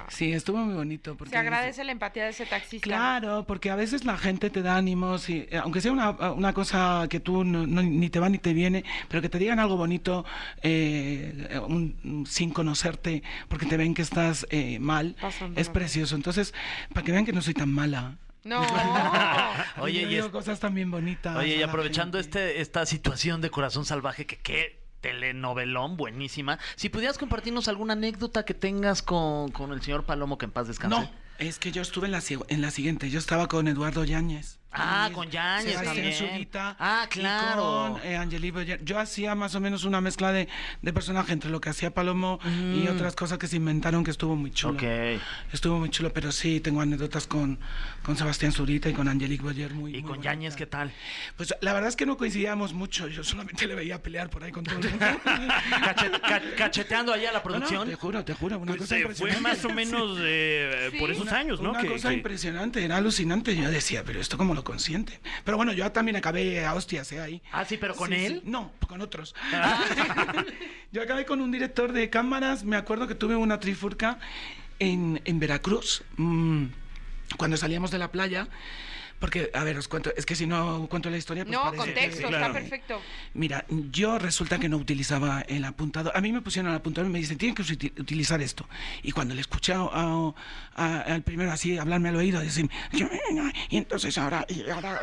Speaker 6: Sí, estuvo muy bonito. Porque
Speaker 3: Se agradece la empatía de ese taxista.
Speaker 6: Claro, porque a veces la gente te da ánimos, y, eh, aunque sea una, una cosa que tú no- no- ni te va ni te viene, pero que te digan algo bonito eh, un- sin conocerte, porque te ven que estás eh, mal,
Speaker 3: Pasándolo
Speaker 6: es precioso. Entonces, para que vean que no soy tan mala.
Speaker 3: No. (laughs)
Speaker 4: Oye,
Speaker 6: Yo
Speaker 4: y es-
Speaker 6: cosas también bonitas.
Speaker 4: Oye, y aprovechando este, esta situación de Corazón Salvaje, que qué telenovelón buenísima, si pudieras compartirnos alguna anécdota que tengas con, con el señor Palomo, que en paz descanse.
Speaker 6: No, es que yo estuve en la, en la siguiente. Yo estaba con Eduardo Yáñez.
Speaker 4: Ah,
Speaker 6: Y
Speaker 4: con Yáñez
Speaker 6: Sebastián
Speaker 4: también.
Speaker 6: Zurita.
Speaker 4: Ah,
Speaker 6: y
Speaker 4: claro.
Speaker 6: con eh, Angeli Boyer. Yo hacía más o menos una mezcla de, de personaje entre lo que hacía Palomo y otras cosas que se inventaron que estuvo muy chulo.
Speaker 4: Mm. Ok.
Speaker 6: Estuvo muy chulo, pero sí, tengo anécdotas con, con Sebastián Zurita y con Angelique Boyer muy
Speaker 4: ¿Y
Speaker 6: muy
Speaker 4: con. Yañez qué tal?
Speaker 6: Pues la verdad es que no coincidíamos mucho. Yo solamente le veía pelear por ahí con todo el mundo. (laughs)
Speaker 4: Cache- ca- cacheteando allá la
Speaker 6: No, no,
Speaker 4: producción.
Speaker 6: te juro, te juro. Una
Speaker 5: Pues
Speaker 6: cosa
Speaker 5: se fue más o menos (laughs) eh,
Speaker 3: Sí.
Speaker 5: por esos
Speaker 6: Una-
Speaker 5: años, ¿no?
Speaker 6: Una
Speaker 5: Que-
Speaker 6: cosa
Speaker 5: que-
Speaker 6: impresionante, era alucinante. Yo decía, pero esto cómo lo consiente. Pero bueno, yo también acabé a hostias, ¿eh? Ahí.
Speaker 4: Ah, sí, pero con
Speaker 6: Sí,
Speaker 4: él.
Speaker 6: sí. No, con otros. (laughs) yo acabé con un director de cámaras. Me acuerdo que tuve una trifurca en, en Veracruz. mm, cuando salíamos de la playa. Porque, a ver, os cuento, es que si no cuento la historia, pues
Speaker 3: No,
Speaker 6: parece
Speaker 3: contexto,
Speaker 5: claro.
Speaker 3: está perfecto.
Speaker 6: Mira, yo resulta que no utilizaba el apuntador. A mí me pusieron el apuntador y me dicen, tienen que utilizar esto. Y cuando le escuché a- a- a- al primero así hablarme al oído, decir, y entonces ahora, y ahora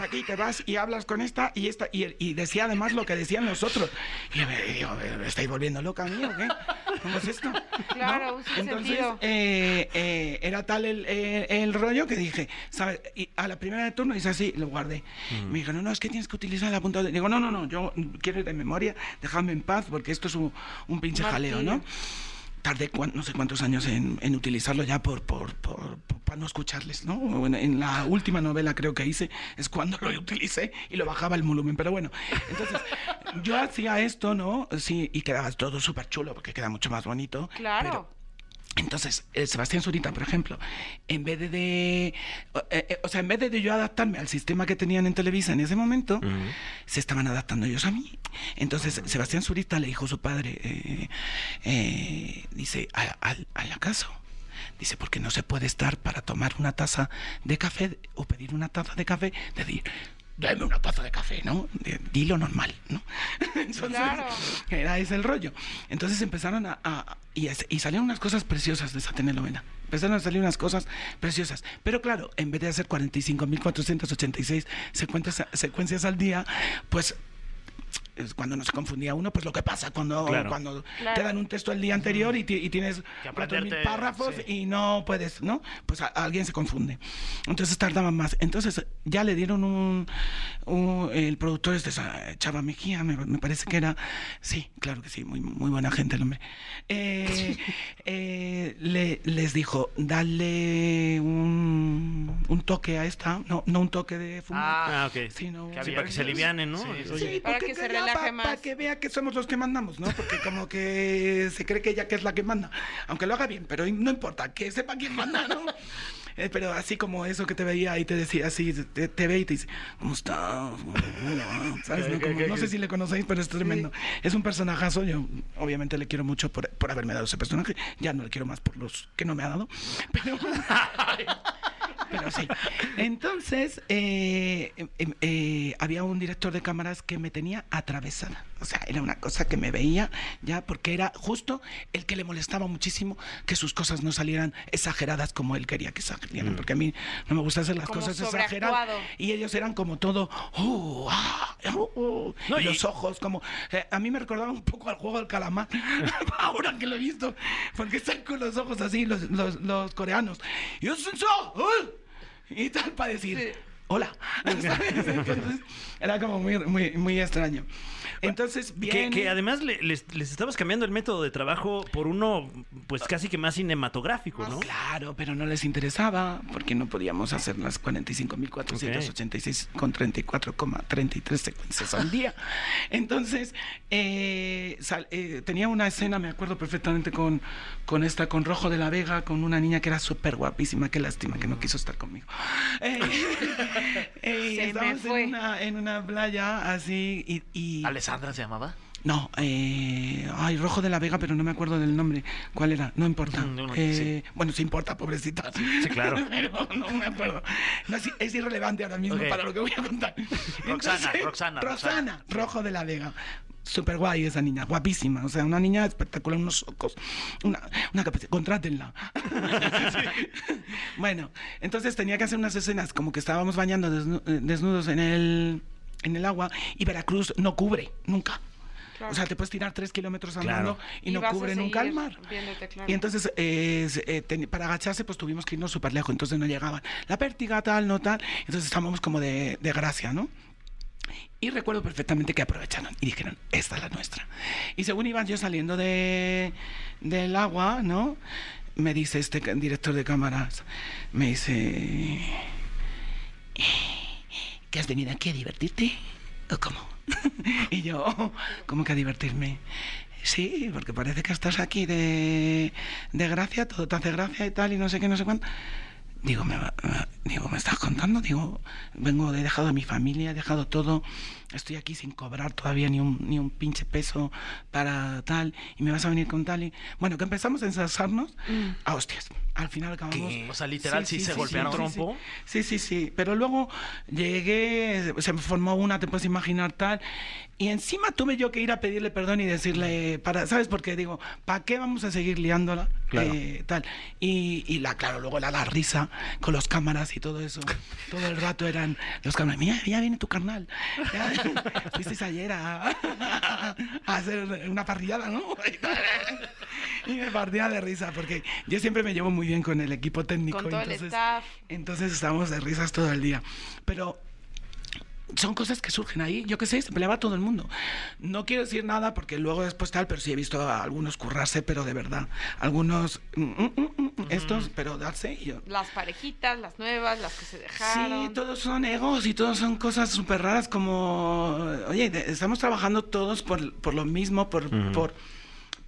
Speaker 6: aquí, te vas y hablas con esta y esta. Y, y decía además lo que decían los otros. Y yo me digo, ¿me estáis volviendo loca a mí o qué? ¿Cómo es esto?
Speaker 3: Claro,
Speaker 6: ¿No? Entonces, eh, eh, era tal el, el rollo que dije, ¿sabes? Y a la primera de turno hice así, lo guardé. Me dijo, no, no, es que tienes que utilizar el apuntador. Digo, no, no, no, yo quiero ir de memoria, dejadme en paz, porque esto es un, un pinche jaleo, ¿no? Tardé cuan- no sé cuántos años en, en utilizarlo ya por, por, por- por- para no escucharles, ¿no? En, en la última novela creo que hice es cuando lo utilicé y lo bajaba el volumen, pero bueno. Entonces, (laughs) yo hacía esto, ¿no? Sí, y quedaba todo súper chulo porque queda mucho más bonito.
Speaker 3: Claro.
Speaker 6: pero- entonces, eh, Sebastián Zurita, por ejemplo, en vez de, de- o, eh, eh, o sea, en vez de yo adaptarme al sistema que tenían en Televisa en ese momento, se estaban adaptando ellos a mí. Entonces, Sebastián Zurita le dijo a su padre, eh, eh, dice, "A- al, al acaso. Dice, porque no se puede estar para tomar una taza de café o pedir una taza de café, decir, dame una taza de café, ¿no? Dilo normal, ¿no? (laughs) Entonces,
Speaker 3: Claro.
Speaker 6: era ese el rollo. Entonces empezaron a... a- y, y salieron unas cosas preciosas de esa telenovela. Empezaron a salir unas cosas preciosas. Pero claro, en vez de hacer 45.486 secuencias, secuencias al día, pues es cuando no se confundía uno, pues lo que pasa cuando,
Speaker 5: Claro.
Speaker 6: cuando
Speaker 3: Claro.
Speaker 6: te dan un texto el día anterior y, ti- y tienes 4.000
Speaker 4: aprenderte,
Speaker 6: párrafos
Speaker 4: sí.
Speaker 6: y no puedes, ¿no? Pues a- alguien se confunde. Entonces tardaban más. Entonces ya le dieron un... un- el productor es de esa Chava Mejía, me, me parece que era... Sí, claro que sí, muy, muy buena gente el hombre. Eh, eh, le- les dijo, dale un, un toque a esta, no, no un toque de fumar.
Speaker 5: Ah, ok.
Speaker 6: sino-
Speaker 5: Sí, para que se alivianen, ¿no?
Speaker 4: Sí, sí,
Speaker 5: Oye,
Speaker 6: Sí,
Speaker 3: Para que se
Speaker 6: ya pa-. Para que vea que somos los que mandamos, ¿no? Porque como que se cree que ella que es la que manda. Aunque lo haga bien, pero no importa, que sepa quién manda, ¿no? Eh, pero así como eso que te veía y te decía así, te, te ve y te dice, ¿cómo estás? Hola", ¿Sabes? No, Como- no sé si le conocéis, pero es tremendo. Es un personajazo, yo obviamente le quiero mucho por, por haberme dado ese personaje. Ya no le quiero más por los que no me ha dado. Pero... (laughs) Pero sí. Entonces, eh, eh, eh, había un director de cámaras que me tenía atravesada. O sea, era una cosa que me veía ya, porque era justo el que le molestaba muchísimo que sus cosas no salieran exageradas como él quería que salieran. Porque a mí no me gusta hacer las
Speaker 3: Como
Speaker 6: cosas exageradas. Y ellos eran como todo, "Uh, ah, uh, uh",
Speaker 5: No,
Speaker 6: y
Speaker 5: y-
Speaker 6: los ojos como... eh, a mí me recordaba un poco al juego del calamar, (laughs) ahora que lo he visto, porque están con los ojos así los, los, los coreanos. Y yo, "Senso, uh", y tal para decir, hola. (laughs) ¿Sabes? Entonces, era como muy, muy, muy extraño. Entonces,
Speaker 5: Que,
Speaker 6: bien.
Speaker 5: que además le- les, les estabas cambiando el método de trabajo por uno, pues casi que más cinematográfico, ¿no?
Speaker 6: Claro, pero no les interesaba porque no podíamos hacer las 45.486 con 34,33 secuencias al día. Entonces, eh, sal- eh, tenía una escena, me acuerdo perfectamente, con, con esta, con Rojo de la Vega, con una niña que era súper guapísima. Qué lástima que no quiso estar conmigo. (laughs) Eh, (laughs) eh,
Speaker 3: Se me
Speaker 6: estábamos
Speaker 3: fue.
Speaker 6: En, una, en una playa así y... y-
Speaker 4: ¿Alessandra se llamaba?
Speaker 6: no, eh, ay, Rojo de la Vega, pero no me acuerdo del nombre. ¿Cuál era? No importa.
Speaker 4: No,
Speaker 6: Eh, Bueno, sí importa, pobrecita.
Speaker 5: Sí, claro. (laughs)
Speaker 6: pero no me acuerdo. No, es, es irrelevante ahora mismo para lo que voy a contar.
Speaker 4: Roxana, Roxana,
Speaker 6: Roxana,
Speaker 4: Roxana.
Speaker 6: Rojo de la Vega. Súper guay esa niña, guapísima. O sea, una niña espectacular, unos ojos, una, una capacidad. Contrátenla. (laughs) bueno, entonces tenía que hacer unas escenas como que estábamos bañando eh, desnudos en el, en el agua y Veracruz no cubre, nunca.
Speaker 3: Claro.
Speaker 6: O sea, te puedes tirar tres kilómetros
Speaker 5: Claro.
Speaker 6: andando y, no cubre nunca el mar.
Speaker 3: viéndote, claro.
Speaker 6: Y entonces, eh, eh, ten- para agacharse, pues tuvimos que irnos súper lejos, entonces no llegaban. La pértiga, tal, no tal. Entonces estábamos como de, de gracia, ¿no? Y recuerdo perfectamente que aprovecharon y dijeron, esta es la nuestra. Y según iban yo saliendo de, del agua, ¿no? Me dice este director de cámaras, me dice, ¿que has venido aquí a divertirte? ¿O cómo? (laughs) y yo, ¿cómo que a divertirme? Sí, porque parece que estás aquí de, de gracia, todo te hace gracia y tal, y no sé qué, no sé cuánto. Digo, me, va- me- digo, ¿me estás contando? Digo, vengo, he dejado a mi familia, he dejado todo, estoy aquí sin cobrar todavía ni un, ni un pinche peso para tal, y me vas a venir con tal. Y... Bueno, que empezamos a ensalzarnos a hostias. Al final acabamos.
Speaker 4: ¿Qué? O sea, literal, sí se golpearon.
Speaker 6: sí,
Speaker 5: ¿Trompo?
Speaker 6: Sí, sí, sí. Pero luego llegué, se me formó una, te puedes imaginar tal. Y encima tuve yo que ir a pedirle perdón y decirle, para, ¿sabes? Porque digo, ¿para qué vamos a seguir liándola?
Speaker 5: Claro.
Speaker 6: Eh, tal. Y, y la, claro, luego la, la risa con los cámaras y todo eso. (laughs) Todo el rato eran los cámaras, mira, ya viene tu carnal. (laughs) Fuiste ayer a, a hacer una parrillada, ¿no? (laughs) Y me partía de risa porque yo siempre me llevo muy bien con el equipo técnico.
Speaker 3: Con todo el
Speaker 6: entonces,
Speaker 3: staff.
Speaker 6: entonces estábamos de risas todo el día. Pero son cosas que surgen ahí. Yo qué sé, se peleaba todo el mundo. No quiero decir nada porque luego después tal, pero sí he visto a algunos currarse, pero de verdad. Algunos, mm, mm, mm, mm, estos, pero darse y yo.
Speaker 3: Las parejitas, las nuevas, las que se dejaron.
Speaker 6: Sí, todos son egos y todos son cosas súper raras como, oye, estamos trabajando todos por, por lo mismo, por, por,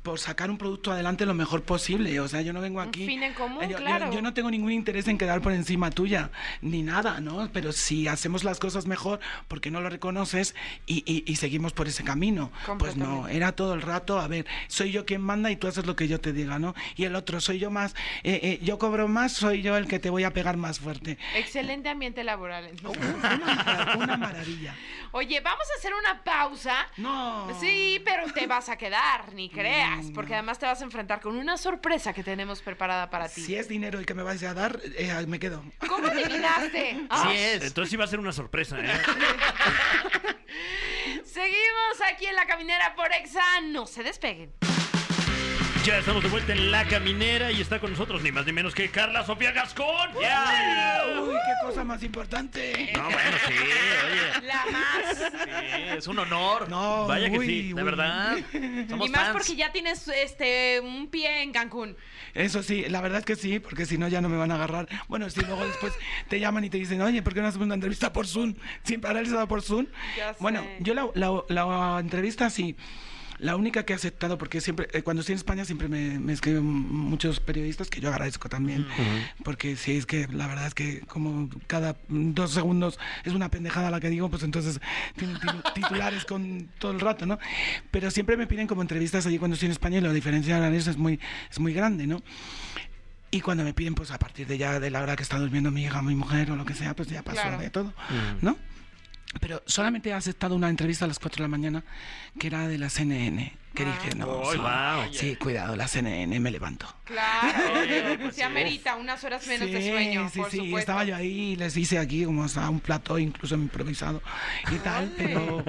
Speaker 6: por sacar un producto adelante lo mejor posible. O sea, yo no vengo
Speaker 3: Un
Speaker 6: aquí...
Speaker 3: fin en común,
Speaker 6: yo, yo-
Speaker 3: claro.
Speaker 6: yo no tengo ningún interés en quedar por encima tuya, ni nada, ¿no? Pero si hacemos las cosas mejor, porque no lo reconoces y, y- y seguimos por ese camino? Pues no, era todo el rato, a ver, soy yo quien manda y tú haces lo que yo te diga, ¿no? Y el otro, soy yo más, eh, eh, yo cobro más, soy yo el que te voy a pegar más fuerte.
Speaker 3: Excelente ambiente laboral. entonces.
Speaker 6: Una, mara- una maravilla.
Speaker 3: Oye, vamos a hacer una pausa.
Speaker 6: No.
Speaker 3: Sí, pero te vas a quedar, ni creas, porque además te vas a enfrentar con una sorpresa que tenemos preparada para ti.
Speaker 6: Si es dinero el que me vais a dar, eh, me quedo.
Speaker 3: ¿Cómo (laughs) adivinaste? Ah,
Speaker 4: Sí es.
Speaker 5: Entonces sí va a ser una sorpresa, ¿eh? (laughs)
Speaker 3: Seguimos aquí en la caminera por Exa. No se despeguen.
Speaker 5: Ya estamos de vuelta en La Caminera y está con nosotros ni más ni menos que Carla Sofía Gascón. ¡Ya!
Speaker 6: Uy, qué cosa más importante.
Speaker 5: No, bueno, sí, oye.
Speaker 3: La más.
Speaker 4: Sí, es un honor.
Speaker 6: No,
Speaker 5: Vaya que
Speaker 6: uy,
Speaker 5: sí,
Speaker 4: De verdad. (laughs) Somos
Speaker 3: y más
Speaker 4: fans.
Speaker 3: porque ya tienes este un pie en Cancún.
Speaker 6: Eso sí, la verdad es que sí, porque si no ya no me van a agarrar. Bueno, si luego después te llaman y te dicen, oye, ¿por qué no hacemos una entrevista por Zoom? Sin paralizada por Zoom.
Speaker 3: Ya
Speaker 6: Bueno,
Speaker 3: sé.
Speaker 6: yo la, la- la entrevista sí. La única que he aceptado, porque siempre, eh, cuando estoy en España siempre me, me escriben muchos periodistas, que yo agradezco también, porque sí, es que la verdad es que como cada dos segundos es una pendejada la que digo, pues entonces tienen ti- (laughs) titulares con todo el rato, ¿no? Pero siempre me piden como entrevistas allí cuando estoy en España y la diferencia de es muy, es muy grande, ¿no? Y cuando me piden, pues a partir de ya de la hora que está durmiendo mi hija, mi mujer o lo que sea, pues ya pasó
Speaker 3: Claro.
Speaker 6: de todo, ¿no? Pero solamente he aceptado una entrevista a las 4 de la mañana que era de la CNN. Que dije, no, sí, sí, cuidado, la CNN, me levanto.
Speaker 3: Claro,
Speaker 5: pues
Speaker 3: se amerita unas horas menos de sueño,
Speaker 6: sí,
Speaker 3: por
Speaker 6: sí,
Speaker 3: supuesto.
Speaker 6: estaba yo ahí, les hice aquí como hasta un plató, incluso improvisado y tal, pero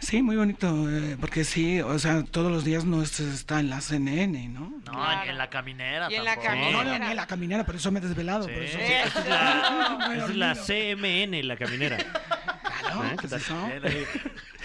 Speaker 6: sí, muy bonito, eh, porque sí, o sea, todos los días no es- está en la CNN, ¿no?
Speaker 4: No,
Speaker 3: Claro.
Speaker 4: en la caminera
Speaker 3: Y en la
Speaker 4: tampoco.
Speaker 6: No, no,
Speaker 3: caminera.
Speaker 6: ni en la caminera, por eso me he desvelado, por
Speaker 4: Sí. (laughs)
Speaker 6: eso.
Speaker 5: Es la. CMN, la caminera.
Speaker 6: Claro,
Speaker 5: ¿Eh?
Speaker 6: ¿qué es eso?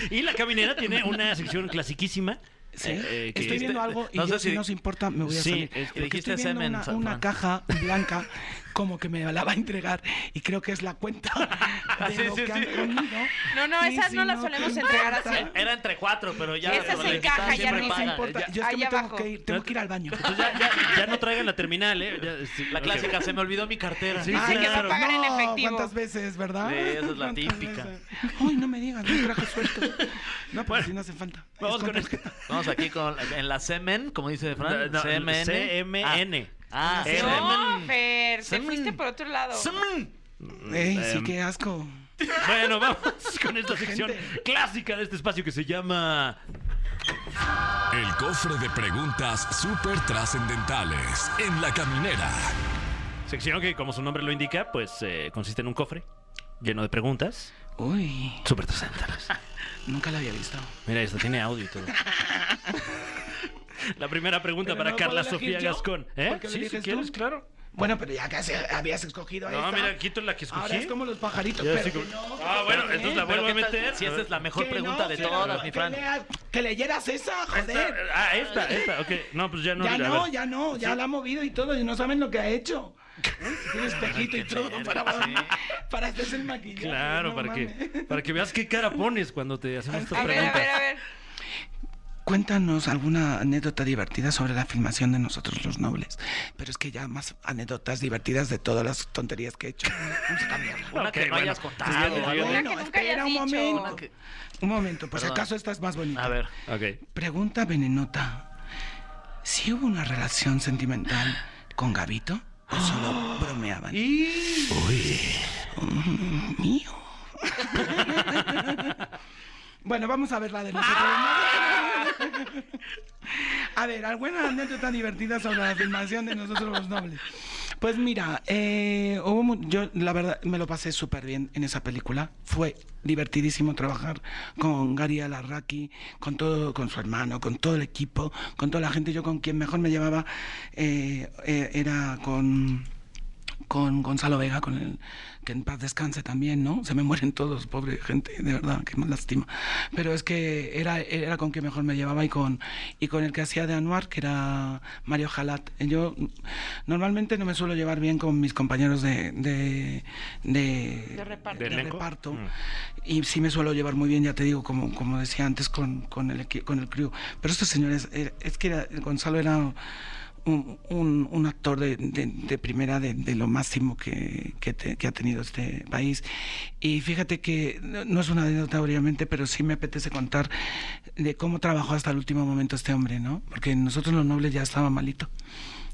Speaker 5: Y la caminera tiene una sección clasiquísima.
Speaker 6: Sí,
Speaker 5: eh, eh, que-
Speaker 6: estoy viendo algo y
Speaker 4: no
Speaker 6: yo,
Speaker 4: sé
Speaker 6: si
Speaker 4: si-
Speaker 6: no os importa, me voy a
Speaker 5: Sí,
Speaker 6: salir. Porque
Speaker 4: dijiste
Speaker 6: estoy viendo
Speaker 4: semen,
Speaker 6: una, una caja blanca como que me la va a entregar y creo que es la cuenta (laughs) de
Speaker 4: Sí,
Speaker 6: lo
Speaker 4: sí,
Speaker 6: que
Speaker 4: sí.
Speaker 6: han comido.
Speaker 3: No, no, esas
Speaker 6: si
Speaker 3: no las solemos entregar así.
Speaker 4: Era entre cuatro, pero ya.
Speaker 3: Esa
Speaker 4: con
Speaker 3: se
Speaker 4: la
Speaker 3: encaja
Speaker 4: distancia
Speaker 3: ya.
Speaker 6: No
Speaker 4: pagan.
Speaker 6: importa,
Speaker 4: Ya-
Speaker 6: yo es que me tengo que ir, tengo que ir al baño.
Speaker 5: Entonces ya, ya, ya no traigan la terminal, ¿eh? Ya, sí,
Speaker 4: La clásica, se me olvidó mi cartera.
Speaker 5: Sí,
Speaker 3: Ay, que
Speaker 5: claro.
Speaker 3: no pagar en
Speaker 6: No,
Speaker 3: efectivo.
Speaker 6: ¿Cuántas veces, verdad?
Speaker 4: Sí, esa es la
Speaker 6: ¿Cuántas
Speaker 4: típica.
Speaker 6: veces? Ay, no me digas, no traje suelto. No, pero si no hace falta.
Speaker 5: Vamos con esto.
Speaker 4: Vamos aquí con en la semen, como dice Fran.
Speaker 5: No, no,
Speaker 4: CMN.
Speaker 5: CMN.
Speaker 4: Ah, ah,
Speaker 5: M.
Speaker 3: No,
Speaker 4: semen.
Speaker 3: Fer, te fuiste por otro lado.
Speaker 6: Ey, sí,
Speaker 5: Em,
Speaker 6: qué asco.
Speaker 5: Bueno, vamos con esta sección
Speaker 6: Gente.
Speaker 5: clásica de este espacio que se llama
Speaker 2: El cofre de preguntas súper trascendentales en la caminera.
Speaker 5: sección que, como su nombre lo indica, pues eh, consiste en un cofre lleno de preguntas
Speaker 6: Uy,
Speaker 5: súper trascendentales.
Speaker 6: nunca la había visto.
Speaker 5: Mira, esto tiene audio y todo. (laughs) La primera pregunta
Speaker 6: Pero
Speaker 5: para
Speaker 6: no
Speaker 5: Carla Sofía
Speaker 6: yo,
Speaker 5: Gascón. ¿Eh? Sí, si quieres,
Speaker 6: tú.
Speaker 5: claro.
Speaker 6: Bueno, pero ya casi habías escogido
Speaker 5: No,
Speaker 6: esta.
Speaker 5: mira, quito la que escogí.
Speaker 6: Ahora es como los pajaritos. Pero
Speaker 5: sí, como-
Speaker 6: no,
Speaker 5: Ah, bueno,
Speaker 6: que
Speaker 5: entonces la vuelvo a
Speaker 4: ¿qué tal
Speaker 5: meter.
Speaker 4: Si esa es la mejor pregunta
Speaker 6: no,
Speaker 4: de todas,
Speaker 6: no,
Speaker 4: mi Fran.
Speaker 6: lea- Que leyeras esa, joder.
Speaker 5: Ah, esta, esta, ok. No, pues ya no.
Speaker 6: ya
Speaker 5: a
Speaker 6: no, ya no, ya la ha movido y todo, y no saben lo que ha hecho. Tiene espejito y todo para, para hacerse el maquillaje.
Speaker 5: Claro,
Speaker 6: no
Speaker 5: para, que, para que veas qué cara pones cuando te hacemos estas
Speaker 3: A ver, a
Speaker 5: preguntas.
Speaker 3: ver, a ver.
Speaker 6: Cuéntanos alguna anécdota divertida sobre la filmación de Nosotros los Nobles. Pero es que ya más anécdotas divertidas de todas las tonterías que he hecho. Vamos a cambiarla. (laughs)
Speaker 4: Una
Speaker 5: Ok,
Speaker 4: que no
Speaker 5: bueno.
Speaker 4: hayas
Speaker 5: Sí,
Speaker 4: contado.
Speaker 5: ya-
Speaker 4: o
Speaker 5: ya-
Speaker 4: algo.
Speaker 3: Una que
Speaker 6: Bueno,
Speaker 3: nunca hayas
Speaker 6: espera un
Speaker 3: dicho.
Speaker 6: momento.
Speaker 4: Que-
Speaker 6: Un momento, pues
Speaker 4: Perdón.
Speaker 6: acaso esta es más bonita.
Speaker 4: A ver.
Speaker 5: Ok.
Speaker 6: Pregunta venenota. ¿Si hubo una relación sentimental con Gabito? ¿O solo bromeaban? (gasps) Mm, mío. (laughs) bueno, vamos a ver la de nosotros. ¿no? (laughs) a ver, ¿alguna anécdota divertida sobre la filmación de Nosotros los Nobles? Pues mira, eh, hubo yo la verdad me lo pasé súper bien en esa película. Fue divertidísimo trabajar con Gary Alarraqui, con todo, con su hermano, con todo el equipo, con toda la gente. Yo con quien mejor me llevaba eh, eh, era con con Gonzalo Vega, con el que en paz descanse también, ¿no? Se me mueren todos, pobre gente, de verdad, que me lástima. Pero es que era, era con quien mejor me llevaba y con, y con el que hacía de Anuar, que era Mario Jalat. Yo mm, normalmente no me suelo llevar bien con mis compañeros de, de, de,
Speaker 3: De reparto.
Speaker 5: ¿De
Speaker 6: reparto.
Speaker 5: Mm.
Speaker 6: Y sí me suelo llevar muy bien, ya te digo, como, como decía antes, con, con, el, con el crew. Pero estos señores, eh, es que era- Gonzalo era un, un- un actor de, de- primera, de, de lo máximo que, que ha tenido este país. Y fíjate que no no es una anécdota, obviamente, pero sí me apetece contar de cómo trabajó hasta el último momento este hombre, ¿no? Porque nosotros los nobles ya estaba malito.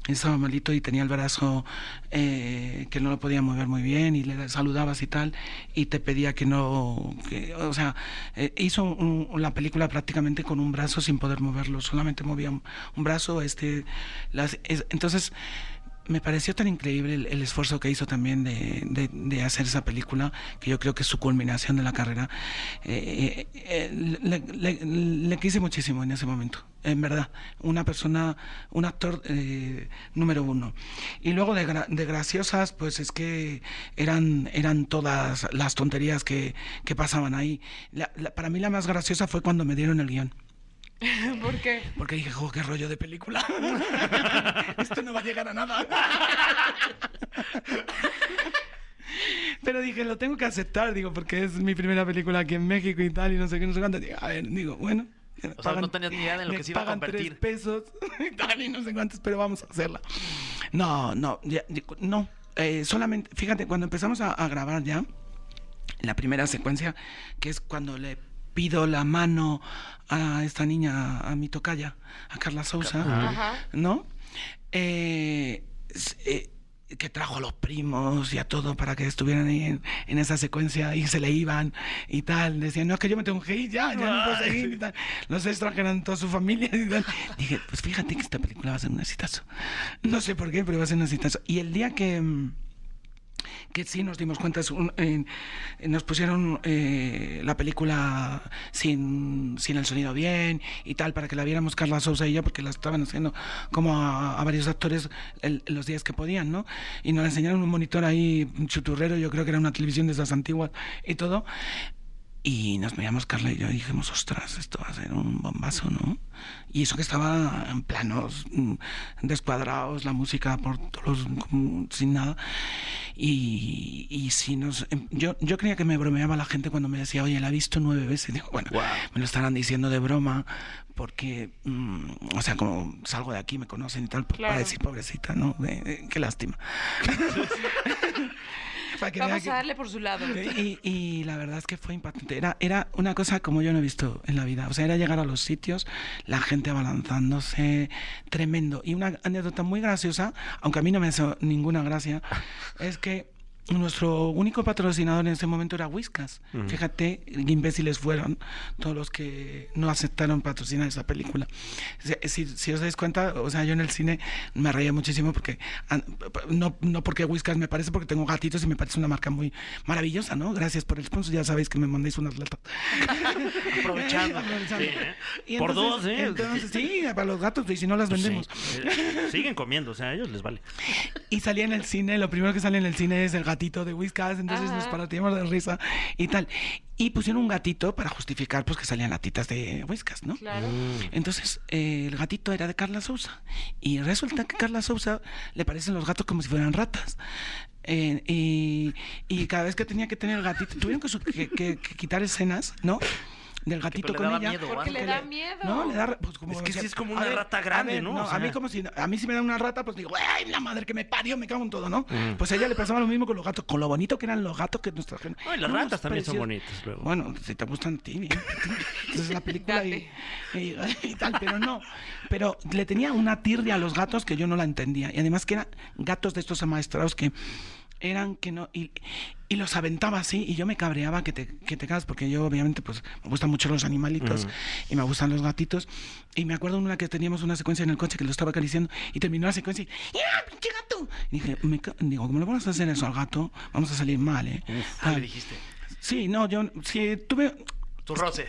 Speaker 6: Estaba malito y tenía el brazo eh, que no lo podía mover muy bien y le saludabas y tal y te pedía que no, o sea, eh, hizo un- la película prácticamente con un brazo sin poder moverlo, solamente movía un, brazo, este, las, es- entonces me pareció tan increíble el, esfuerzo que hizo también de, hacer esa película, que yo creo que es su culminación de la carrera. Eh, eh, eh, le, quise muchísimo en ese momento, en verdad. Una persona, un actor número uno. Y luego de, gra- de graciosas, pues es que eran, eran todas las tonterías que, que pasaban ahí. Para mí la más graciosa fue cuando me dieron el guion. (laughs)
Speaker 3: ¿Por qué?
Speaker 6: Porque dije, jo, qué rollo de película. (laughs) Esto no va a llegar a nada. (laughs) Pero dije, lo tengo que aceptar, digo, porque es mi primera película aquí en México y tal, y no sé qué, no sé cuánto. Digo, a ver, digo, bueno.
Speaker 4: O sea, no tenías ni idea de en lo que se iba a
Speaker 6: pagan
Speaker 4: convertir.
Speaker 6: tres pesos y tal, y no sé cuántos, pero vamos a hacerla. No, no, ya, digo, no. eh, solamente, fíjate, cuando empezamos a, a grabar ya, la primera secuencia, que es cuando le pido la mano a esta niña, a mi tocaya, a Carla Sousa,
Speaker 3: Ajá.
Speaker 6: ¿no? Eh, eh, que trajo a los primos y a todo para que estuvieran ahí en, en esa secuencia y se le iban y tal. Decían, no, es que yo me tengo que ir ya, ya no puedo seguir y tal. Los extras que eran toda su familia y tal. Dije, pues fíjate que esta película va a ser un exitazo. No sé por qué, pero va a ser un exitazo. Y el día que... que sí nos dimos cuenta, es nos pusieron eh, la película sin, sin el sonido bien y tal, para que la viéramos Carla Sousa y yo, porque la estaban haciendo como a, varios actores los días que podían, ¿no? Y nos enseñaron un monitor ahí, chuturrero, yo creo que era una televisión de esas antiguas y todo. Y nos miramos Carla y yo y dijimos, ostras, esto va a ser un bombazo, ¿no? Y eso que estaba en planos mm, descuadrados, la música por todos los, sin nada. Y, y si nos... em, Yo, yo creía que me bromeaba la gente cuando me decía, oye, la he visto nueve veces. Y digo, bueno, me lo estarán diciendo de broma porque, mm, o sea, como salgo de aquí, me conocen y tal, pues, para
Speaker 3: Claro.
Speaker 6: decir, pobrecita, ¿no? Eh, eh, qué lástima. (laughs) (laughs) Para que vea
Speaker 3: Vamos
Speaker 6: que-
Speaker 3: a darle por su lado. (laughs)
Speaker 6: y, y la verdad es que fue impactante. Era, era una cosa como yo no he visto en la vida. O sea, era llegar a los sitios, la gente abalanzándose, tremendo. Y una anécdota muy graciosa, aunque a mí no me hizo ninguna gracia, (laughs) es que nuestro único patrocinador en ese momento era Whiskas. Fíjate, qué imbéciles fueron todos los que no aceptaron patrocinar esa película. Si, si- os dais cuenta, o sea, yo en el cine me reía muchísimo porque, no, no porque Whiskas me parece, porque tengo gatitos y me parece una marca muy maravillosa, ¿no? Gracias por el sponsor, ya sabéis que me mandáis unas latas. (laughs)
Speaker 4: Aprovechando. (laughs)
Speaker 6: Aprovechando.
Speaker 5: Sí, ¿eh?
Speaker 6: Y
Speaker 5: Por
Speaker 6: entonces-
Speaker 5: dos, ¿eh?
Speaker 6: Entonces, (laughs) sí, para los gatos, y si no las vendemos.
Speaker 5: Sí. Eh, Siguen comiendo, o sea, a ellos les vale.
Speaker 6: Y salía en el cine, lo primero que sale en el cine es el gatito de Whiskas, entonces nos
Speaker 3: Ajá.
Speaker 6: partíamos de risa y tal. Y pusieron un gatito para justificar pues que salían latitas de Whiskas, ¿no?
Speaker 3: Claro.
Speaker 6: Entonces eh, el gatito era de Carla Sousa y resulta que a Carla Sousa le parecen los gatos como si fueran ratas. Eh, y, y cada vez que tenía que tener el gatito, tuvieron que, que- que- que quitar escenas, ¿no? Del gatito
Speaker 4: le
Speaker 6: con ella.
Speaker 4: miedo,
Speaker 3: Porque le da miedo.
Speaker 6: No, le da. Pues, como
Speaker 5: Es que sí
Speaker 6: decía,
Speaker 5: es como una
Speaker 6: ver,
Speaker 5: rata
Speaker 6: a
Speaker 5: grande,
Speaker 6: ver,
Speaker 5: ¿no? O
Speaker 6: a mí
Speaker 5: sea.
Speaker 6: como si a mí si me da una rata, pues digo, ¡ay, la madre que me parió! Me cago en todo, ¿no? Pues a ella le pasaba lo mismo con los gatos, con lo bonito que eran los gatos que nos trajeron.
Speaker 5: Ay, las
Speaker 6: Unos
Speaker 5: ratas también son bonitas luego.
Speaker 6: Bueno, si te gustan a ti, bien. Entonces la película y, y- y tal, pero no. Pero le tenía una tirria a los gatos que yo no la entendía. Y además que eran gatos de estos amaestrados que eran que no y, y los aventaba así y yo me cabreaba que te, que te cagas porque yo obviamente pues me gustan mucho los animalitos y me gustan los gatitos y me acuerdo una que teníamos una secuencia en el coche que lo estaba acariciando y terminó la secuencia y ¡ah, pinche gato! Y dije, me digo, ¿cómo le vamos a hacer eso al gato? Vamos a salir mal, ¿eh?
Speaker 4: Ah,
Speaker 6: Tal.
Speaker 4: le dijiste.
Speaker 6: Sí, no, yo sí tuve
Speaker 4: Tu roce.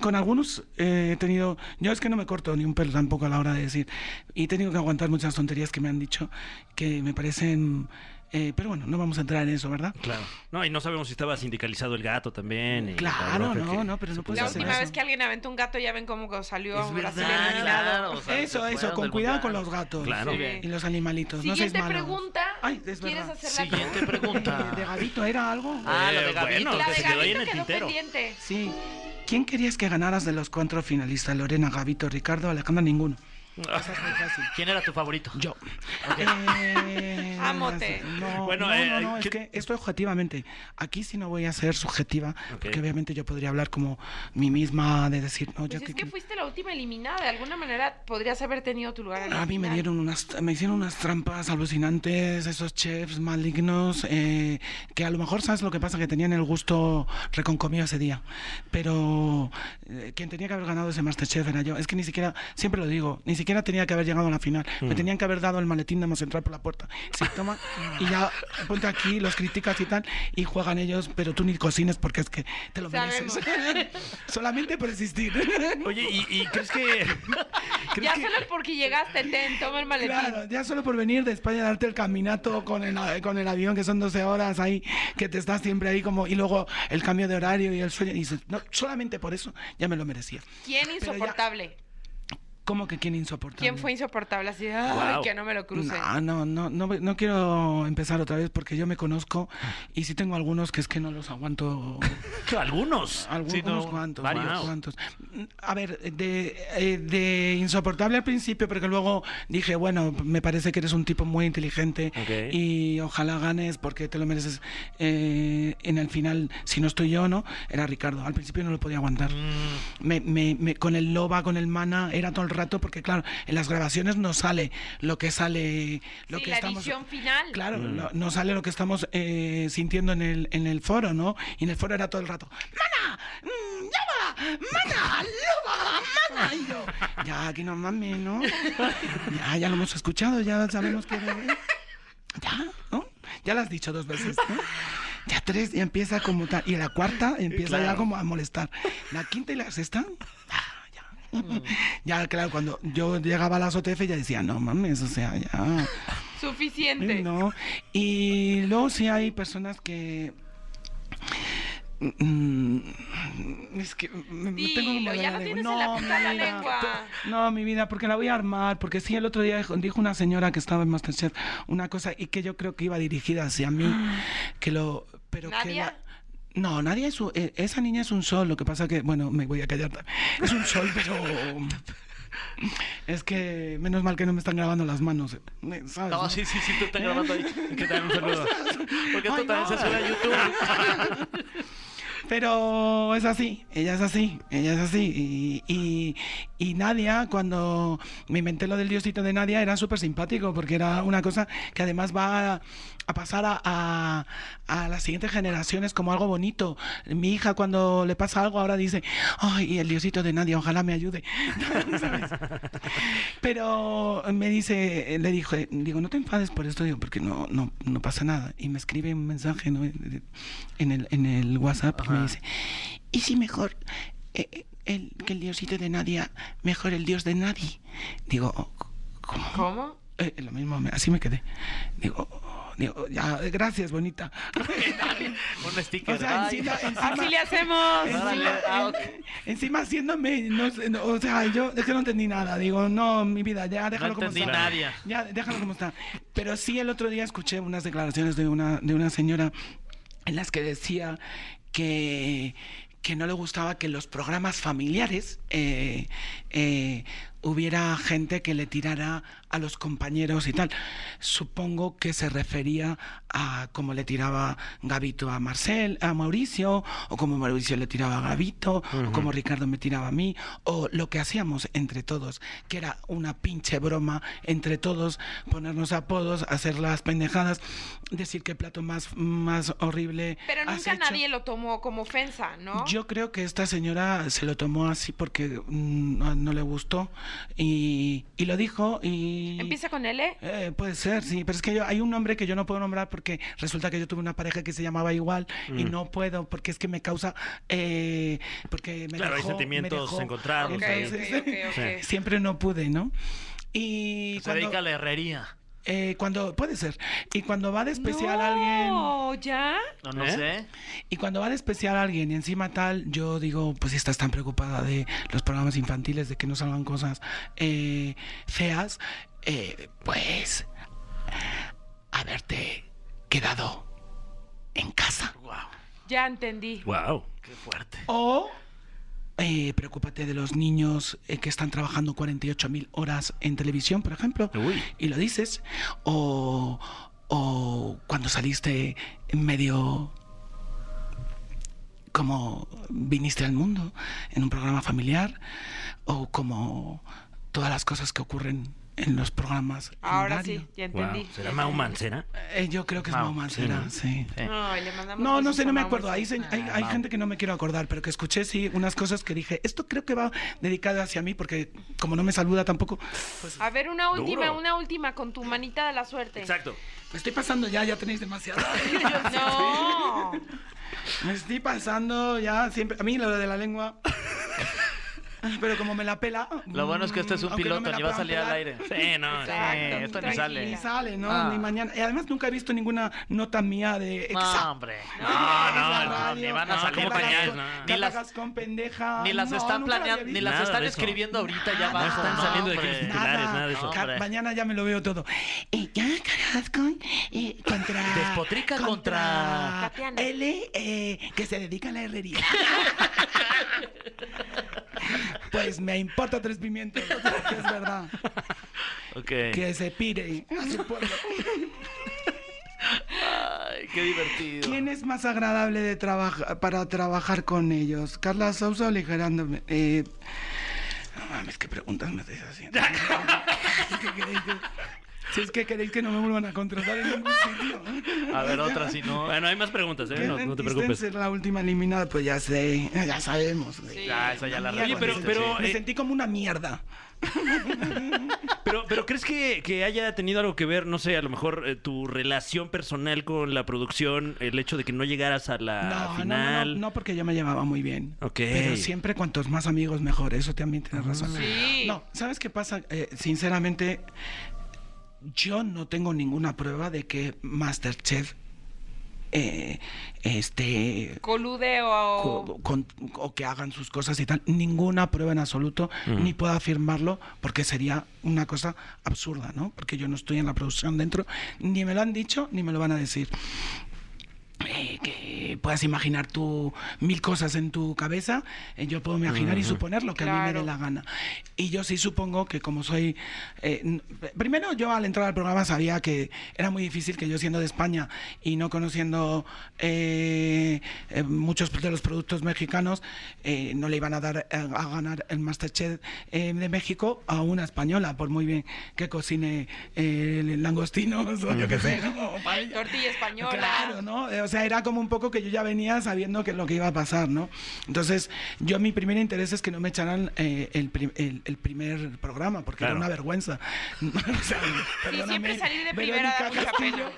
Speaker 6: con algunos eh, he tenido, yo es que no me corto ni un pelo tampoco a la hora de decir, y he tenido que aguantar muchas tonterías que me han dicho que me parecen, eh, pero bueno, no vamos a entrar en eso, ¿verdad?
Speaker 5: Claro. No, y no sabemos si estaba sindicalizado el gato también. y la
Speaker 6: Claro, no,
Speaker 5: que
Speaker 6: no, pero no
Speaker 5: pudo
Speaker 6: puedes
Speaker 3: La
Speaker 6: hacer
Speaker 3: última
Speaker 6: eso.
Speaker 3: vez que alguien aventó un gato, ya ven cómo salió
Speaker 5: Es
Speaker 3: Brasil
Speaker 5: verdad,
Speaker 3: eliminado.
Speaker 4: claro, o sea,
Speaker 6: Eso, eso, con cuidado con los gatos
Speaker 5: Claro.
Speaker 3: Sí.
Speaker 6: y los animalitos.
Speaker 3: Siguiente pregunta.
Speaker 6: Ay, es
Speaker 3: ¿Quieres
Speaker 6: verdad.
Speaker 3: hacer la
Speaker 4: Siguiente pregunta. (laughs)
Speaker 6: De Gavito era algo.
Speaker 4: Ah, lo de
Speaker 5: Eh,
Speaker 4: Gavito.
Speaker 5: bueno,
Speaker 3: La
Speaker 5: que
Speaker 3: de
Speaker 5: se quedó ahí en
Speaker 3: Gavito
Speaker 5: el
Speaker 3: quedó pendiente.
Speaker 6: Sí. ¿Quién querías que ganaras de los cuatro finalistas? Lorena, Gavito, Ricardo, Alejandra, ninguno. Esa es muy fácil.
Speaker 4: ¿Quién era tu favorito?
Speaker 6: Yo. (laughs) Eh,
Speaker 3: Ámote.
Speaker 6: No,
Speaker 5: Bueno,
Speaker 6: no,
Speaker 5: eh,
Speaker 6: no, no, es
Speaker 5: ¿qué-
Speaker 6: que esto objetivamente. Aquí sí no voy a ser subjetiva,
Speaker 5: Ok.
Speaker 6: porque obviamente yo podría hablar como mí misma de decir, no, yo
Speaker 3: Pues es
Speaker 6: que-
Speaker 3: que fuiste la última eliminada. De alguna manera podrías haber tenido tu lugar en
Speaker 6: a mí me
Speaker 3: final.
Speaker 6: dieron unas, me hicieron unas trampas alucinantes, esos chefs malignos, eh, que a lo mejor sabes lo que pasa, que tenían el gusto reconcomido ese día. Pero eh, quien tenía que haber ganado ese Masterchef era yo. Es que ni siquiera, siempre lo digo, ni siquiera tenía que haber llegado a la final. Me tenían que haber dado el maletín de más entrar por la puerta. Sí, (laughs) toma, y ya ponte aquí, los criticas y tal, y juegan ellos, pero tú ni cocines porque es que te lo mereces. (laughs) Solamente por existir.
Speaker 5: Oye, ¿y, y crees que.? (laughs) ¿crees
Speaker 3: Ya
Speaker 5: que-
Speaker 3: solo porque llegaste, ten, toma el maletín.
Speaker 6: Claro, ya solo por venir de España darte el caminato con el, con el avión, que son 12 horas ahí, que te estás siempre ahí como, y luego el cambio de horario y el sueño, y dices, no, solamente por eso ya me lo merecía.
Speaker 3: ¿Quién
Speaker 6: ya-
Speaker 3: insoportable?
Speaker 6: ¿Cómo que quién insoportable?
Speaker 3: ¿Quién fue insoportable? Así, ay,
Speaker 5: Guau.
Speaker 3: que no me lo cruce.
Speaker 6: No, no, no, no, no quiero empezar otra vez porque yo me conozco y sí tengo algunos que es que no los aguanto. (laughs)
Speaker 5: Algunos.
Speaker 6: Algunos
Speaker 4: Sí, no,
Speaker 6: cuantos,
Speaker 4: varios.
Speaker 6: cuantos. A ver, de, eh, de insoportable al principio, porque luego dije, bueno, me parece que eres un tipo muy inteligente
Speaker 5: Ok.
Speaker 6: y ojalá ganes porque te lo mereces. Eh, en el final, si no estoy yo, ¿no? Era Ricardo. Al principio no lo podía aguantar.
Speaker 5: Mm.
Speaker 6: Me, me- me- con el loba, con el mana, era todo el rato porque claro, en las grabaciones no sale lo que sale, lo
Speaker 3: Sí,
Speaker 6: que
Speaker 3: la
Speaker 6: estamos
Speaker 3: edición final.
Speaker 6: Claro, no, no sale lo que estamos eh, sintiendo en el, en el foro, ¿no? Y en el foro era todo el rato, ¡Mana! mm, ¡Loba! ¡Mana! ¡Loba! ¡Mana! Y yo, ya, aquí no mames, ¿no? Ya, ya lo hemos escuchado, ya sabemos que... Ya, ¿no? Ya lo has dicho dos veces, ¿no? Ya tres, ya empieza como tal. Y la cuarta empieza ya como a molestar. La quinta y la sexta... ah, (laughs) Ya, claro, cuando yo llegaba a las OTF ya decía, no mames, o sea, ya... (laughs)
Speaker 3: Suficiente.
Speaker 6: No. Y luego sí hay personas que. mm, Es que me- me tengo
Speaker 3: Dilo,
Speaker 6: como
Speaker 3: ya
Speaker 6: la
Speaker 3: lo
Speaker 6: lengua.
Speaker 3: tienes en la
Speaker 6: mi
Speaker 3: punta de la
Speaker 6: vida.
Speaker 3: lengua.
Speaker 6: No, mi vida, porque la voy a armar. Porque sí, el otro día dijo, una señora que estaba en Masterchef una cosa y que yo creo que iba dirigida hacia mí. Que lo. Pero que no, nadie es un- eh, esa niña es un sol, lo que pasa que, bueno, me voy a callar. también. Es un sol, pero es que menos mal que no me están grabando las manos, eh, ¿sabes?
Speaker 4: No,
Speaker 6: no?
Speaker 4: sí, sí, sí, te están grabando ahí. (laughs)
Speaker 5: ¿Qué tal? Un saludo.
Speaker 4: Porque esto también
Speaker 6: no.
Speaker 4: se sube a YouTube. (laughs)
Speaker 6: Pero es así, ella es así, ella es así. Y, y, y Nadia, cuando me inventé lo del diosito de Nadia, era súper simpático, porque era una cosa que además va a, pasar a, a, a las siguientes generaciones como algo bonito. Mi hija, cuando le pasa algo, ahora dice, ay, el diosito de Nadia, ojalá me ayude. (laughs) ¿Sabes? Pero me dice, le dije, digo, no te enfades por esto, digo, porque no, no, no pasa nada. Y me escribe un mensaje ¿no? en, el, en el WhatsApp y me dice, ¿y si mejor eh, eh, el, que el diosito de Nadia, mejor el dios de nadie? Digo, "Oh, ¿cómo?
Speaker 3: ¿Cómo?
Speaker 6: Eh, lo mismo, así me quedé. Digo, digo, ya, gracias, bonita. (laughs)
Speaker 4: Un sticker.
Speaker 6: O sea,
Speaker 4: Ay,
Speaker 6: encima, encima-
Speaker 3: Así le hacemos.
Speaker 6: Encima,
Speaker 4: ah,
Speaker 6: en-
Speaker 4: ok.
Speaker 6: encima haciéndome, no no, o sea, yo es que no entendí nada. Digo, no, mi vida, ya déjalo como
Speaker 4: entendí
Speaker 6: está.
Speaker 4: nadie.
Speaker 6: Ya, déjalo como está. Pero sí, el otro día escuché unas declaraciones de una, de una señora en las que decía que, que no le gustaba que los programas familiares eh, eh, hubiera gente que le tirara a los compañeros y tal. Supongo que se refería a cómo le tiraba Gavito a Marcel, a Mauricio, o como Mauricio le tiraba a Gavito, o como Ricardo me tiraba a mí, o lo que hacíamos entre todos, que era una pinche broma entre todos, ponernos apodos, hacer las pendejadas, decir que plato más, más horrible.
Speaker 3: Pero
Speaker 6: has
Speaker 3: nunca
Speaker 6: hecho.
Speaker 3: nadie lo tomó como ofensa, ¿no?
Speaker 6: Yo creo que esta señora se lo tomó así porque mm, no, no le gustó y, y lo dijo y...
Speaker 3: ¿Empieza con L?
Speaker 6: Eh, puede ser, sí, pero es que yo, hay un nombre que yo no puedo nombrar porque resulta que yo tuve una pareja que se llamaba igual y
Speaker 5: Mm.
Speaker 6: no puedo porque es que me causa... eh, porque me
Speaker 5: Claro, hay
Speaker 6: me
Speaker 5: sentimientos
Speaker 6: dejó.
Speaker 5: encontrados.
Speaker 6: Entonces. Siempre no pude, ¿no? Y
Speaker 4: Se
Speaker 6: cuando,
Speaker 4: dedica a la herrería.
Speaker 6: Eh, cuando... Puede ser. Y cuando va de especial alguien...
Speaker 3: No, ¿ya?
Speaker 4: No, no
Speaker 5: ¿Eh?
Speaker 4: sé.
Speaker 6: Y cuando va de especial a alguien y encima tal, yo digo, pues si estás tan preocupada de los programas infantiles, de que no salgan cosas eh, feas, eh, pues haberte quedado en casa.
Speaker 4: Wow,
Speaker 3: Ya entendí.
Speaker 5: Wow.
Speaker 4: qué fuerte.
Speaker 6: O eh, preocúpate de los niños eh, que están trabajando 48 mil horas en televisión, por ejemplo,
Speaker 5: Uy.
Speaker 6: y lo dices. O, o cuando saliste medio como viniste al mundo en un programa familiar, o como todas las cosas que ocurren en los programas.
Speaker 3: Ahora sí, ya
Speaker 5: Wow.
Speaker 3: entendí.
Speaker 5: ¿Será
Speaker 3: Ya
Speaker 5: Mau. Mancera?
Speaker 6: Eh, yo creo que es
Speaker 4: Mau,
Speaker 6: Mau Mancera,
Speaker 5: sí,
Speaker 6: sí.
Speaker 4: Sí.
Speaker 3: Ay, le mandamos
Speaker 6: No, no sé, no me acuerdo. Hay,
Speaker 3: Mancera.
Speaker 6: se- hay, hay gente que no me quiero acordar, pero que escuché sí unas cosas que dije, esto creo que va dedicado hacia mí, porque como no me saluda tampoco, pues
Speaker 3: A ver, una última,
Speaker 5: Duro.
Speaker 3: una última con tu manita de la suerte.
Speaker 5: Exacto.
Speaker 6: me estoy pasando ya, ya tenéis demasiado. (laughs) (laughs)
Speaker 3: No.
Speaker 6: me estoy pasando ya siempre. A mí lo de la lengua. (laughs) Pero como me la pela.
Speaker 4: Lo bueno es que este es un
Speaker 6: no
Speaker 4: piloto,
Speaker 6: la
Speaker 4: ni va a salir al aire.
Speaker 5: Sí, no. (laughs)
Speaker 3: Exacto,
Speaker 4: Sí, esto ni sale.
Speaker 6: Ni sale, ¿no?
Speaker 4: Ah.
Speaker 6: Ni mañana. Y además nunca he visto ninguna nota mía de
Speaker 4: No, hombre.
Speaker 5: No, no, no,
Speaker 6: radio,
Speaker 4: ni van a
Speaker 5: no,
Speaker 4: salir.
Speaker 5: No.
Speaker 4: Ni las,
Speaker 6: con pendeja.
Speaker 4: ni las
Speaker 6: No,
Speaker 4: están planeando, ni las están escribiendo ahorita ya abajo.
Speaker 5: No están saliendo de titulares, nada de eso.
Speaker 4: No,
Speaker 6: mañana ya me lo veo todo. Eh, ya, caras con. eh, contra.
Speaker 4: Despotrica contra-.
Speaker 6: L, eh, que se dedica a la herrería. (laughs) me importa tres pimientos. Que (laughs) es verdad.
Speaker 4: Ok.
Speaker 6: Que se pire a su pueblo.
Speaker 4: Ay, qué divertido.
Speaker 6: ¿Quién es más agradable de trabajar para trabajar con ellos? ¿Carla Sousa o Ligerándome? Eh, mames, qué preguntas me estáis haciendo. (laughs) Es que queréis que- si es que queréis que no me vuelvan a contratar en ningún sitio.
Speaker 4: A ver, otra si no.
Speaker 5: Bueno, hay más preguntas, ¿eh?
Speaker 6: ¿Qué
Speaker 5: No, no te preocupes.
Speaker 6: ser la última eliminada? Pues ya sé, ya sabemos. güey.
Speaker 4: Ya, esa ya la
Speaker 5: Oye, pero-
Speaker 6: me
Speaker 5: pero,
Speaker 6: sentí- me
Speaker 5: eh,
Speaker 6: sentí como una mierda. (laughs)
Speaker 5: Pero, pero ¿crees que, que haya tenido algo que ver, no sé, a lo mejor eh, tu relación personal con la producción, el hecho de que no llegaras a la
Speaker 6: No, no, no,
Speaker 5: final?
Speaker 6: no, no, porque yo me llevaba muy bien.
Speaker 5: Ok.
Speaker 6: Pero siempre cuantos más amigos mejor, eso también tienes razón.
Speaker 3: Sí.
Speaker 6: No, ¿sabes qué pasa? Eh, sinceramente, yo no tengo ninguna prueba de que Masterchef eh, este
Speaker 3: Colude o...
Speaker 6: co- con- o que hagan sus cosas y tal. Ninguna prueba en absoluto, ni puedo afirmarlo, porque sería una cosa absurda, ¿no? Porque yo no estoy en la producción dentro, ni me lo han dicho, ni me lo van a decir. Eh, que puedas imaginar tú mil cosas en tu cabeza, eh, yo puedo imaginar y suponer lo que a mí me
Speaker 3: Claro.
Speaker 6: dé la gana. Y yo sí supongo que como soy... eh, primero yo al entrar al programa sabía que era muy difícil que yo siendo de España y no conociendo eh, eh, muchos de los productos mexicanos, eh, no le iban a dar eh, a ganar el Masterchef eh, de México a una española, por muy bien que cocine eh, langostinos o yo qué sé.
Speaker 3: Tortilla española.
Speaker 6: Claro, ¿no? O sea, era como un poco que yo ya venía sabiendo que lo que iba a pasar, ¿no? Entonces, yo mi primer interés es que no me echaran eh, el, prim- el- el primer programa, porque
Speaker 5: Claro.
Speaker 6: era una vergüenza. (laughs) O sea, perdóname,
Speaker 3: siempre salir de primera
Speaker 6: Verónica
Speaker 3: da mucha
Speaker 6: Castillo,
Speaker 3: pena.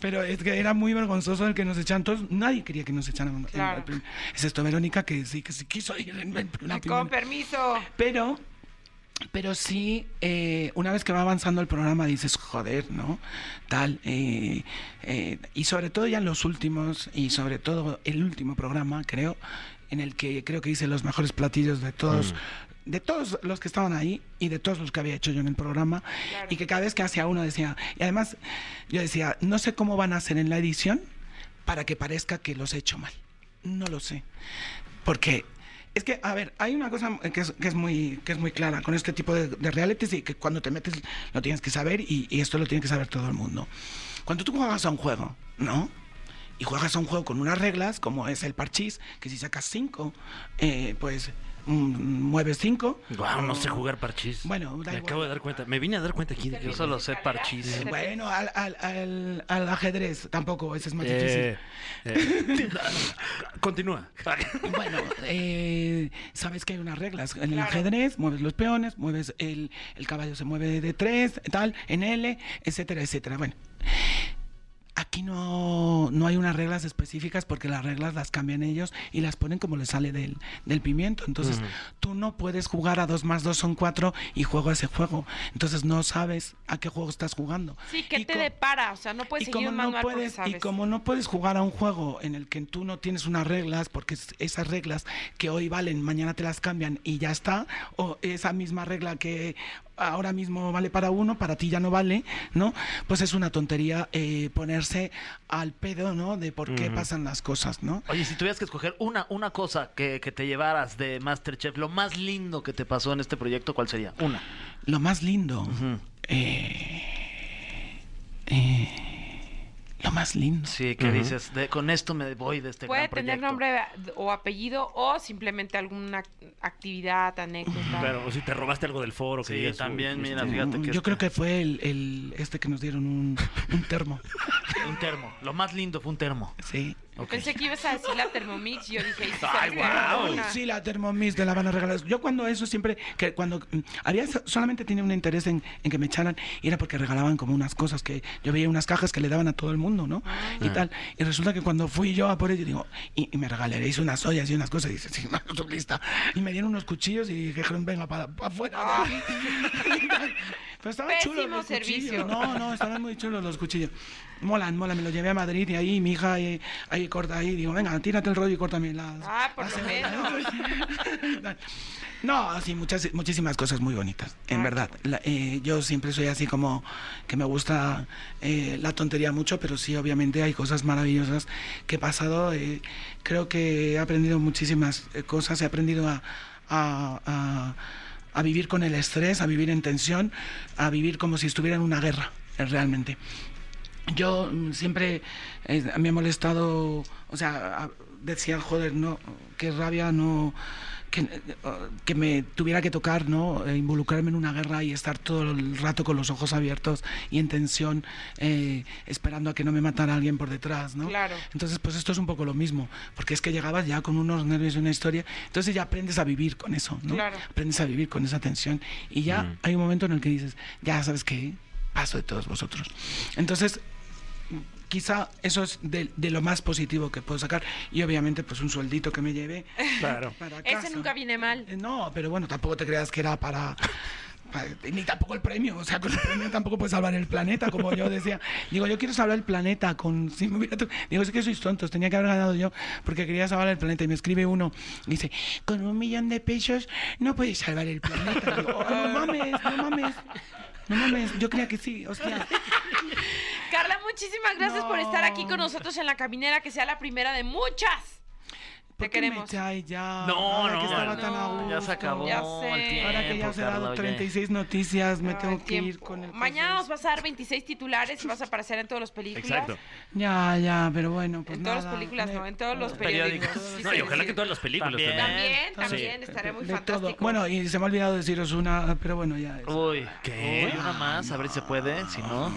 Speaker 6: Pero es que era muy vergonzoso el que nos echaran todos. Nadie quería que nos echaran.
Speaker 3: Claro.
Speaker 6: en prim- excepto Verónica, que sí, que sí quiso ir en, en la.
Speaker 3: Con permiso.
Speaker 6: Pero, pero sí, eh, una vez que va avanzando el programa dices, joder, ¿no? Tal. eh, eh, y sobre todo ya en los últimos, y sobre todo el último programa, creo, en el que creo que hice los mejores platillos de todos. De todos los que estaban ahí y de todos los que había hecho yo en el programa,
Speaker 3: Claro.
Speaker 6: y que cada vez que hacía uno decía, y además yo decía, no sé cómo van a hacer en la edición para que parezca que los he hecho mal. No lo sé. Porque es que, a ver, hay una cosa que es, que es, muy, que es muy clara con este tipo de, de realities y que cuando te metes lo tienes que saber y, esto lo tiene que saber todo el mundo. Cuando tú juegas a un juego, ¿no? Y juegas a un juego con unas reglas, como es el parchís, que si sacas cinco, eh, pues mm, mueves cinco.
Speaker 5: Guau, no sé jugar parchís.
Speaker 6: Bueno, da
Speaker 5: me
Speaker 6: igual.
Speaker 5: acabo de dar cuenta. Me vine a dar cuenta aquí. de
Speaker 4: Yo
Speaker 5: que-
Speaker 4: solo sé parchís.
Speaker 6: Bueno, al, al, al, al ajedrez tampoco, ese es más
Speaker 5: Eh,
Speaker 6: difícil.
Speaker 5: eh, (laughs) Continúa.
Speaker 6: Bueno, eh, sabes que hay unas reglas. En el ajedrez mueves los peones, mueves el, el caballo se mueve de tres, tal, en L, etcétera, etcétera. Bueno, aquí no, no hay unas reglas específicas porque las reglas las cambian ellos y las ponen como les sale del, del pimiento. Entonces, tú no puedes jugar a dos más dos son cuatro y juego ese juego. Entonces, no sabes a qué juego estás jugando.
Speaker 3: Sí, que
Speaker 6: Y
Speaker 3: te depara. O sea, no puedes
Speaker 6: y
Speaker 3: seguir
Speaker 6: como
Speaker 3: un
Speaker 6: no
Speaker 3: manual
Speaker 6: puedes
Speaker 3: sabes.
Speaker 6: y como no puedes jugar a un juego en el que tú no tienes unas reglas porque es- esas reglas que hoy valen mañana te las cambian y ya está o esa misma regla que ahora mismo vale para uno para ti ya no vale no pues es una tontería eh, ponerse al pedo no de por qué pasan las cosas no
Speaker 4: Oye, si tuvieras que escoger una, una cosa que, que te llevaras de Masterchef, lo más lindo que te pasó en este proyecto, ¿cuál sería? Una.
Speaker 6: lo más lindo. Eh, eh, lo más lindo
Speaker 4: Sí, que dices, de, con esto me voy de este
Speaker 3: Puede
Speaker 4: gran
Speaker 3: tener nombre o apellido o simplemente alguna actividad, anécdota.
Speaker 5: Pero o si te robaste algo del foro. que
Speaker 4: Sí,
Speaker 5: digas,
Speaker 4: también,
Speaker 5: uy,
Speaker 4: mira,
Speaker 5: este-
Speaker 4: fíjate que
Speaker 6: yo
Speaker 4: este-
Speaker 6: creo que fue el, el- este que nos dieron un, un termo (laughs)
Speaker 4: Un termo. Lo más lindo fue un termo.
Speaker 6: sí
Speaker 3: Pensé que ibas a decir la Thermomix. Yo dije, "Ay, una".
Speaker 6: Sí, la Thermomix de la van a regalar. Yo cuando eso siempre, que cuando mm, había so- solamente tenía un interés en, en que me echaran, y era porque regalaban como unas cosas que yo veía unas cajas que le daban a todo el mundo, ¿no? Y tal. Y resulta que cuando fui yo a por ello, digo, y, y me regalaréis unas ollas y unas cosas, y dice, sí, (laughs) no, estoy lista. Y me dieron unos cuchillos y dijeron, venga, para, afuera. de aquí". (laughs) Pero estaban chulos
Speaker 3: Pésimo
Speaker 6: los
Speaker 3: servicio.
Speaker 6: cuchillos. No, no, estaban muy chulos los cuchillos. Molan, molan. Me los llevé a Madrid y ahí mi hija ahí, ahí corta ahí. Digo, venga, tírate el rollo y córtame las.
Speaker 3: Ah, por
Speaker 6: las
Speaker 3: lo
Speaker 6: cebollas". (laughs) No, sí, muchas, muchísimas cosas muy bonitas, en
Speaker 3: Ah,
Speaker 6: verdad. La- eh, yo siempre soy así como que me gusta eh, la tontería mucho, pero sí, obviamente hay cosas maravillosas que he pasado. eh, creo que he aprendido muchísimas eh, cosas, he aprendido a, a- a- a vivir con el estrés, a vivir en tensión, a vivir como si estuviera en una guerra, eh, realmente. Yo mm, siempre eh, me ha molestado, o sea, a- decía, joder, no, qué rabia no que, eh, que me tuviera que tocar, ¿no? Eh, involucrarme en una guerra y estar todo el rato con los ojos abiertos y en tensión, eh, esperando a que no me matara alguien por detrás, ¿no?
Speaker 3: Claro.
Speaker 6: Entonces, pues esto es un poco lo mismo, porque es que llegabas ya con unos nervios y una historia, entonces ya aprendes a vivir con eso, ¿no?
Speaker 3: Claro.
Speaker 6: Aprendes a vivir con esa tensión y ya hay un momento en el que dices, ya sabes qué, paso de todos vosotros. Entonces, quizá eso es de, de lo más positivo que puedo sacar y obviamente pues un sueldito que me llevé
Speaker 5: Claro.
Speaker 6: para
Speaker 3: Ese nunca viene mal.
Speaker 6: Eh, No, pero bueno, tampoco te creas que era para... para- Ni tampoco el premio, o sea, con el premio tampoco puedes salvar el planeta, como yo decía. Digo, yo quiero salvar el planeta con... Si me hubiera to- Digo, es que sois tontos, tenía que haber ganado yo porque quería salvar el planeta. Y me escribe uno y dice, con un millón de pesos no puedes salvar el planeta. Digo, "Oh, no mames, no mames. No mames, yo creía que sí, hostia. (laughs)
Speaker 3: Carla, muchísimas gracias por estar aquí con
Speaker 6: No.
Speaker 3: nosotros en la caminera, que sea la primera de muchas.
Speaker 6: ¿Por
Speaker 3: Te
Speaker 6: me
Speaker 3: queremos.
Speaker 6: ya?
Speaker 5: No,
Speaker 6: Ahora que
Speaker 5: no,
Speaker 6: estaba
Speaker 3: no.
Speaker 6: tan a
Speaker 4: Ya se acabó
Speaker 3: Ya
Speaker 4: el
Speaker 3: sé.
Speaker 4: tiempo.
Speaker 6: Ahora que ya os he
Speaker 4: Carla,
Speaker 6: dado
Speaker 4: oye.
Speaker 6: 36 noticias, me
Speaker 3: No,
Speaker 6: tengo que ir con el...
Speaker 3: Mañana nos
Speaker 6: proceso.
Speaker 3: vas a dar 26 titulares y vas a aparecer en todas las películas.
Speaker 5: Exacto.
Speaker 6: Ya, ya, pero bueno, pues
Speaker 3: en todas las películas,
Speaker 6: Me-
Speaker 3: no, en todos los
Speaker 4: Periódicos.
Speaker 3: periódicos.
Speaker 5: No, y ojalá que todas las películas
Speaker 4: También.
Speaker 5: también.
Speaker 3: También, también,
Speaker 6: Sí.
Speaker 3: estaré muy
Speaker 6: de
Speaker 3: fantástico.
Speaker 6: todo. Bueno, y se me ha olvidado deciros una, pero bueno, ya. es-
Speaker 4: Uy,
Speaker 5: ¿Qué?
Speaker 4: Uy, una más, a ver si se puede, si no.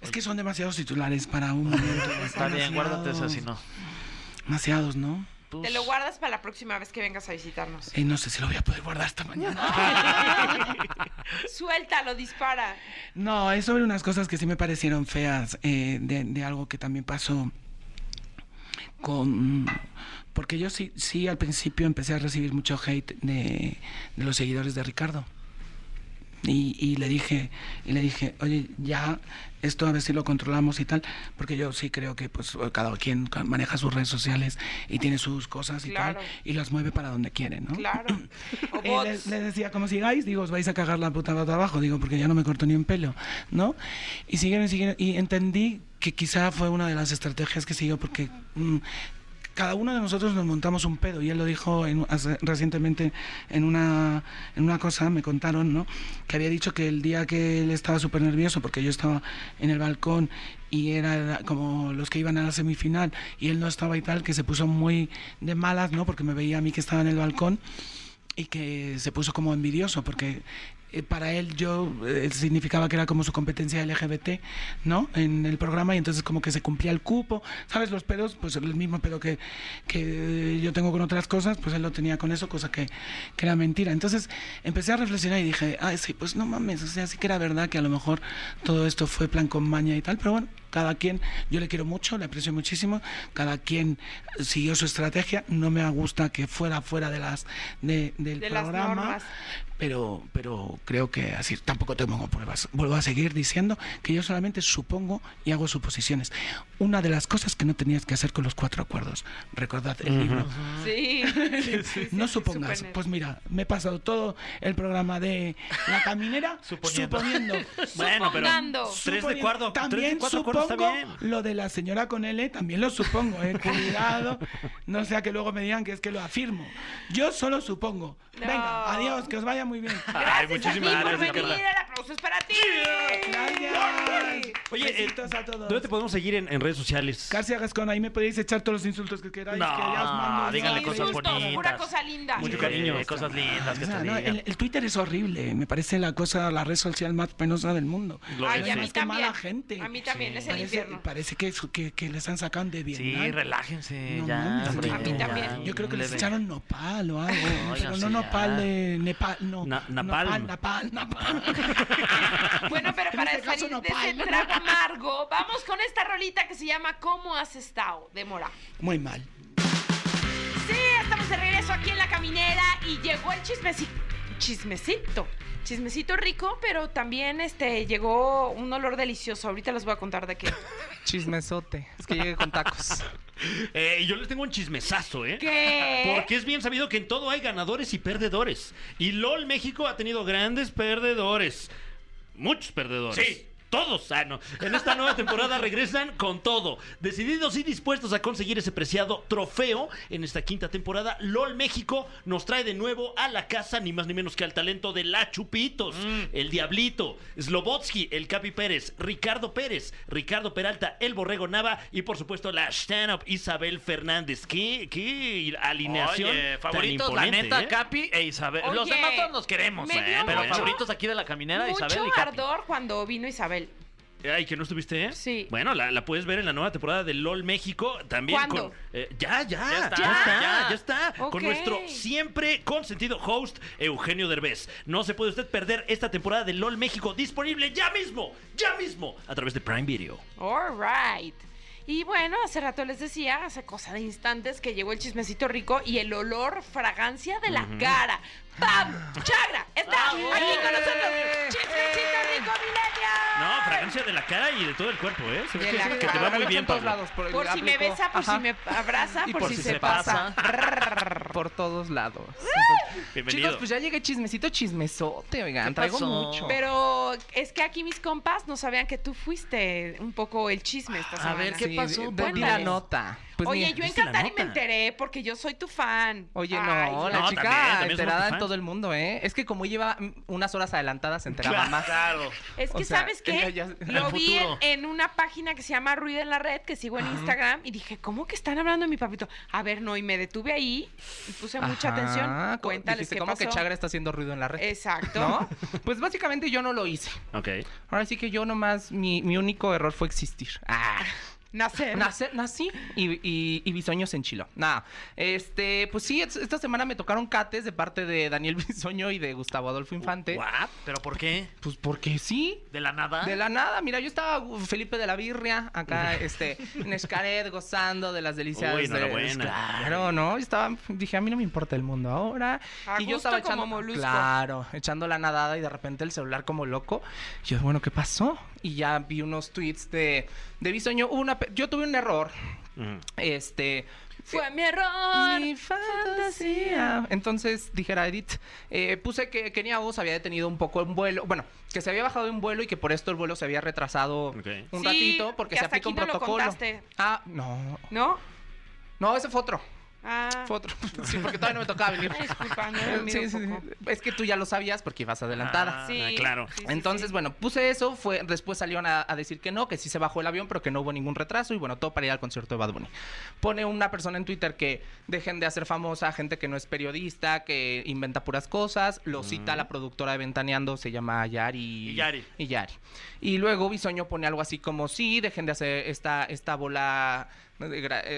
Speaker 6: Es que son demasiados titulares para un momento.
Speaker 4: Está bien, guárdate esa si no.
Speaker 6: Demasiados, ¿no?
Speaker 4: Pues,
Speaker 3: Te lo guardas para la próxima vez que vengas a visitarnos.
Speaker 6: Eh, no sé si lo voy a poder guardar hasta mañana. (laughs)
Speaker 3: Suéltalo, dispara.
Speaker 6: No, es sobre unas cosas que sí me parecieron feas eh, de, de algo que también pasó con... Porque yo sí, sí al principio empecé a recibir mucho hate de, de los seguidores de Ricardo. Y, y le dije, y le dije, oye, ya esto a ver si lo controlamos y tal, porque yo sí creo que pues cada quien maneja sus redes sociales y tiene sus cosas y
Speaker 3: Claro.
Speaker 6: tal, y las mueve para donde quiere, ¿no?
Speaker 3: Claro. (clears throat) O
Speaker 6: Eh, le,
Speaker 3: bots.
Speaker 6: le decía, como sigáis, digo, os vais a cagar la puta de abajo, digo, porque ya no me corto ni un pelo, ¿no? Y siguieron, y siguieron, y entendí que quizá fue una de las estrategias que siguió, porque mm, cada uno de nosotros nos montamos un pedo, y él lo dijo en- recientemente en una, en una cosa, me contaron, ¿no? Que había dicho que el día que él estaba súper nervioso, porque yo estaba en el balcón y era como los que iban a la semifinal, y él no estaba y tal, que se puso muy de malas, ¿no? Porque me veía a mí que estaba en el balcón y que se puso como envidioso porque para él yo eh, significaba que era como su competencia LGBT, ¿no? En el programa y entonces como que se cumplía el cupo, ¿sabes? Los pedos, pues el mismo pedo que, que yo tengo con otras cosas, pues él lo tenía con eso, cosa que, que era mentira. Entonces empecé a reflexionar y dije, ah, sí, pues no mames, o sea, sí que era verdad que a lo mejor todo esto fue plan con maña y tal, pero bueno, cada quien, yo le quiero mucho, le aprecio muchísimo, cada quien siguió su estrategia, no me gusta que fuera fuera de las de, del
Speaker 3: De
Speaker 6: programa. Pero pero creo que así tampoco tengo pruebas. Vuelvo a seguir diciendo que yo solamente supongo y hago suposiciones. Una de las cosas que no tenías que hacer con los cuatro acuerdos. Recordad el libro. (laughs)
Speaker 3: Sí.
Speaker 6: No supongas.
Speaker 3: Súper
Speaker 6: Pues mira, me he pasado todo el programa de La Caminera (laughs)
Speaker 4: Suponiendo.
Speaker 6: suponiendo.
Speaker 5: Bueno, pero
Speaker 3: Supongando.
Speaker 5: tres de
Speaker 6: Suponiendo.
Speaker 5: cuarto, tres
Speaker 6: También
Speaker 5: de cuatro acuerdos está
Speaker 6: supongo
Speaker 5: bien.
Speaker 6: lo de la señora con L, también lo supongo, eh. Cuidado. (laughs) No sea que luego me digan que es que lo afirmo. Yo solo supongo.
Speaker 3: No.
Speaker 6: Venga, adiós, que os vaya muy bien.
Speaker 5: Ay,
Speaker 3: Gracias
Speaker 5: muchísimas
Speaker 3: a ti por
Speaker 5: gracias,
Speaker 3: venir.
Speaker 5: Carla.
Speaker 3: El aplauso es para ti.
Speaker 6: Gracias.
Speaker 5: Oye, eh,
Speaker 6: Besitos a todos.
Speaker 5: ¿dónde te podemos seguir en, en redes sociales?
Speaker 6: García Gascón, ahí me podéis echar todos los insultos que queráis.
Speaker 5: No,
Speaker 6: que mando.
Speaker 5: díganle
Speaker 3: Sí,
Speaker 5: cosas
Speaker 3: insultos,
Speaker 5: bonitas.
Speaker 3: Pura cosa linda.
Speaker 5: Mucho
Speaker 4: Sí,
Speaker 5: cariño.
Speaker 4: Cosas lindas que te
Speaker 6: no,
Speaker 4: digan.
Speaker 6: el, el Twitter es horrible, me parece la cosa, la red social más penosa del mundo.
Speaker 5: Lo
Speaker 3: Ay,
Speaker 5: es,
Speaker 3: a
Speaker 5: sí.
Speaker 3: mí
Speaker 6: Es que
Speaker 3: también.
Speaker 6: mala gente.
Speaker 3: A mí también, es el
Speaker 6: Parece,
Speaker 3: infierno.
Speaker 6: parece que, que, que les han sacado de Vietnam.
Speaker 4: Sí, relájense,
Speaker 6: No
Speaker 4: ya,
Speaker 3: a mí también.
Speaker 6: Yo creo que les echaron nopal o algo.
Speaker 4: Sí,
Speaker 6: no nopal de Nepal, no.
Speaker 5: Na- napalm.
Speaker 6: Nopal, napal, napal. (laughs)
Speaker 3: Bueno, pero para
Speaker 6: este caso,
Speaker 3: despedir de ese trago amargo, vamos con esta rolita que se llama ¿Cómo has estado? de Mora.
Speaker 6: Muy mal.
Speaker 3: Sí, estamos de regreso aquí en la caminera y llegó el chismecito. Chismecito. Chismecito rico, pero también este llegó un olor delicioso. Ahorita les voy a contar de qué. (laughs)
Speaker 7: Chismesote. Es que llegué con tacos. (laughs)
Speaker 5: Eh, y yo les tengo un chismesazo, ¿eh?
Speaker 3: ¿Qué?
Speaker 5: Porque es bien sabido que en todo hay ganadores y perdedores. Y LOL México ha tenido grandes perdedores. Muchos perdedores.
Speaker 8: Sí.
Speaker 5: Todos. Ah, no. En esta nueva temporada regresan con todo. Decididos y dispuestos a conseguir ese preciado trofeo en esta quinta temporada, LOL México nos trae de nuevo a la casa ni más ni menos que al talento de La Chupitos, el Diablito, Slobotsky, el Capi Pérez, Ricardo Pérez, Ricardo Peralta, el Borrego Nava y por supuesto la stand-up Isabel Fernández. ¿Qué, qué alineación?
Speaker 4: Oye,
Speaker 5: tan
Speaker 4: favoritos, la neta,
Speaker 5: ¿eh?
Speaker 4: Capi e Isabel. Los demás todos nos queremos, eh, pero
Speaker 5: mucho-
Speaker 4: favoritos aquí de la caminera, Isabel
Speaker 3: Mucho
Speaker 4: y Capi.
Speaker 3: ardor cuando vino Isabel.
Speaker 5: Ay, que no estuviste, ¿eh?
Speaker 3: Sí.
Speaker 5: Bueno, la, la puedes ver en la nueva temporada de LOL México. También
Speaker 3: ¿Cuándo?
Speaker 5: con. eh, ya, ya,
Speaker 4: Ya
Speaker 5: ya
Speaker 4: está,
Speaker 5: está,
Speaker 4: ya.
Speaker 5: ya, está. Con nuestro siempre consentido host, Eugenio Derbez. No se puede usted perder esta temporada de LOL México disponible ya mismo, ya mismo, a través de Prime Video.
Speaker 3: All right. Y bueno, hace rato les decía, hace cosa de instantes, que llegó el chismecito rico y el olor, fragancia de la cara. ¡Pam! ¡Chagra! Está aquí con nosotros. ¡Chismecito rico, Milenio!
Speaker 5: No, fragancia de la cara y de todo el cuerpo, ¿eh? Se ve
Speaker 3: De
Speaker 5: que,
Speaker 3: la
Speaker 5: que te
Speaker 3: cara.
Speaker 5: va muy
Speaker 7: En
Speaker 5: bien,
Speaker 7: todos
Speaker 5: Pablo.
Speaker 7: lados. Por,
Speaker 3: Por si me besa, por
Speaker 7: Ajá.
Speaker 3: si me abraza, por, si, se, pasa.
Speaker 7: Por todos lados.
Speaker 5: Bienvenido.
Speaker 7: Chicos, pues ya llegué chismecito chismesote, oigan.
Speaker 4: ¿Qué
Speaker 7: Traigo
Speaker 4: pasó?
Speaker 7: mucho.
Speaker 3: Pero es que aquí mis compas no sabían que tú fuiste un poco el chisme esta
Speaker 4: A
Speaker 3: semana.
Speaker 4: ver, ¿qué
Speaker 7: Sí,
Speaker 4: pasó?
Speaker 7: de- de- di la
Speaker 3: Cuéntales.
Speaker 7: nota. Pues
Speaker 3: Oye,
Speaker 7: mira,
Speaker 3: yo
Speaker 5: ¿viste la
Speaker 3: encantada y me enteré porque yo soy tu fan.
Speaker 7: Oye, no,
Speaker 3: Ay,
Speaker 7: la
Speaker 5: No,
Speaker 7: chica
Speaker 5: también, también somos
Speaker 7: enterada en todo el mundo, ¿eh? Es que como lleva unas horas adelantadas, se enteraba más.
Speaker 4: Claro.
Speaker 3: Es que,
Speaker 7: O sea,
Speaker 3: ¿sabes qué?
Speaker 7: ya-
Speaker 3: Lo vi en, en una página que se llama Ruido en la Red, que sigo en Instagram, y dije, ¿cómo que están hablando de mi papito? A ver, no, y me detuve ahí y puse mucha
Speaker 7: Ajá,
Speaker 3: atención. Cuéntales
Speaker 7: dijiste,
Speaker 3: qué
Speaker 7: ¿cómo
Speaker 3: pasó.
Speaker 7: que Chagra está haciendo ruido en la red?
Speaker 3: Exacto.
Speaker 7: ¿No? Pues básicamente yo no lo hice.
Speaker 5: Ok.
Speaker 7: Ahora sí que yo nomás, mi, mi único error fue existir. Ah.
Speaker 3: Nacer.
Speaker 7: Nace- nací y, y, y Bisoño se enchiló. Nada. Este, pues sí, es- esta semana me tocaron cates de parte de Daniel (laughs) Bisoño y de Gustavo Adolfo Infante.
Speaker 4: ¿What? ¿Pero por qué?
Speaker 7: Pues porque sí.
Speaker 4: ¿De la nada?
Speaker 7: De la nada, mira, yo estaba uh, Felipe de la Birria, acá, (laughs) este, en Escaret, gozando de las delicias.
Speaker 5: Uy,
Speaker 7: de-
Speaker 5: enhorabuena.
Speaker 7: Claro, ¿no? Yo estaba, dije, a mí no me importa el mundo ahora.
Speaker 3: A
Speaker 7: y yo estaba
Speaker 3: como
Speaker 7: echando,
Speaker 3: molusco.
Speaker 7: claro, echando la nadada y de repente el celular como loco. Y yo, bueno, ¿qué pasó? Y ya vi unos tweets de, de Bisoño. Hubo Una, yo tuve un error,
Speaker 5: Ujú.
Speaker 7: este,
Speaker 3: Fue mi error.
Speaker 7: mi fantasía. Entonces, dijera Edith, eh, puse que Kenia Oz había detenido un poco un vuelo, bueno, que se había bajado de un vuelo y que por esto el vuelo se había retrasado un
Speaker 3: Sí,
Speaker 7: ratito porque
Speaker 3: que
Speaker 7: se
Speaker 3: hasta
Speaker 7: aplica un
Speaker 3: no lo
Speaker 7: protocolo.
Speaker 3: contaste.
Speaker 7: Ah, no.
Speaker 3: ¿No?
Speaker 7: No, ese fue otro.
Speaker 3: Ah.
Speaker 7: Fue otro. (laughs) Sí, porque todavía no me tocaba venir.
Speaker 3: Disculpa, no
Speaker 7: Sí, sí. Es que tú ya lo sabías porque ibas adelantada.
Speaker 5: Ah,
Speaker 3: Sí,
Speaker 5: claro.
Speaker 3: sí, sí,
Speaker 7: Entonces,
Speaker 3: sí.
Speaker 7: bueno, puse eso, fue, después salieron a, a decir que no, que sí se bajó el avión, pero que no hubo ningún retraso, y bueno, todo para ir al concierto de Bad Bunny. Pone una persona en Twitter que dejen de hacer famosa a gente que no es periodista, que inventa puras cosas, lo cita la productora de Ventaneando, se llama Yari.
Speaker 4: Y Yari.
Speaker 7: Y Yari. Y luego Bisoño pone algo así como, sí, dejen de hacer esta, esta bola,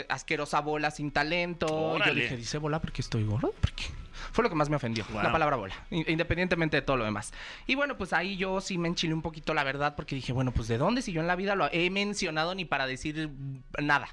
Speaker 7: asquerosa bola sin talento. Yo dije, dice bola porque estoy gordo, ¿por qué? Fue lo que más me ofendió,
Speaker 5: Wow.
Speaker 7: la palabra bola, in- independientemente de todo lo demás. Y bueno, pues ahí yo sí me enchilé un poquito, la verdad, porque dije, bueno, pues ¿de dónde? Si yo en la vida lo he mencionado ni para decir nada.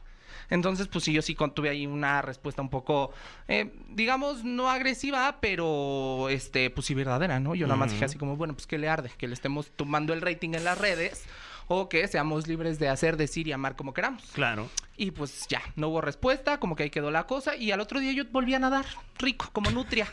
Speaker 7: Entonces, pues sí, yo sí contuve ahí una respuesta un poco, eh, digamos, no agresiva, pero, este, pues sí, verdadera, ¿no? Yo nada más dije así como, bueno, pues que le arde, que le estemos tomando el rating en las redes o que seamos libres de hacer, decir y amar como queramos.
Speaker 5: Claro.
Speaker 7: Y pues ya, no hubo respuesta, como que ahí quedó la cosa. Y al otro día yo volví a nadar, rico, como nutria.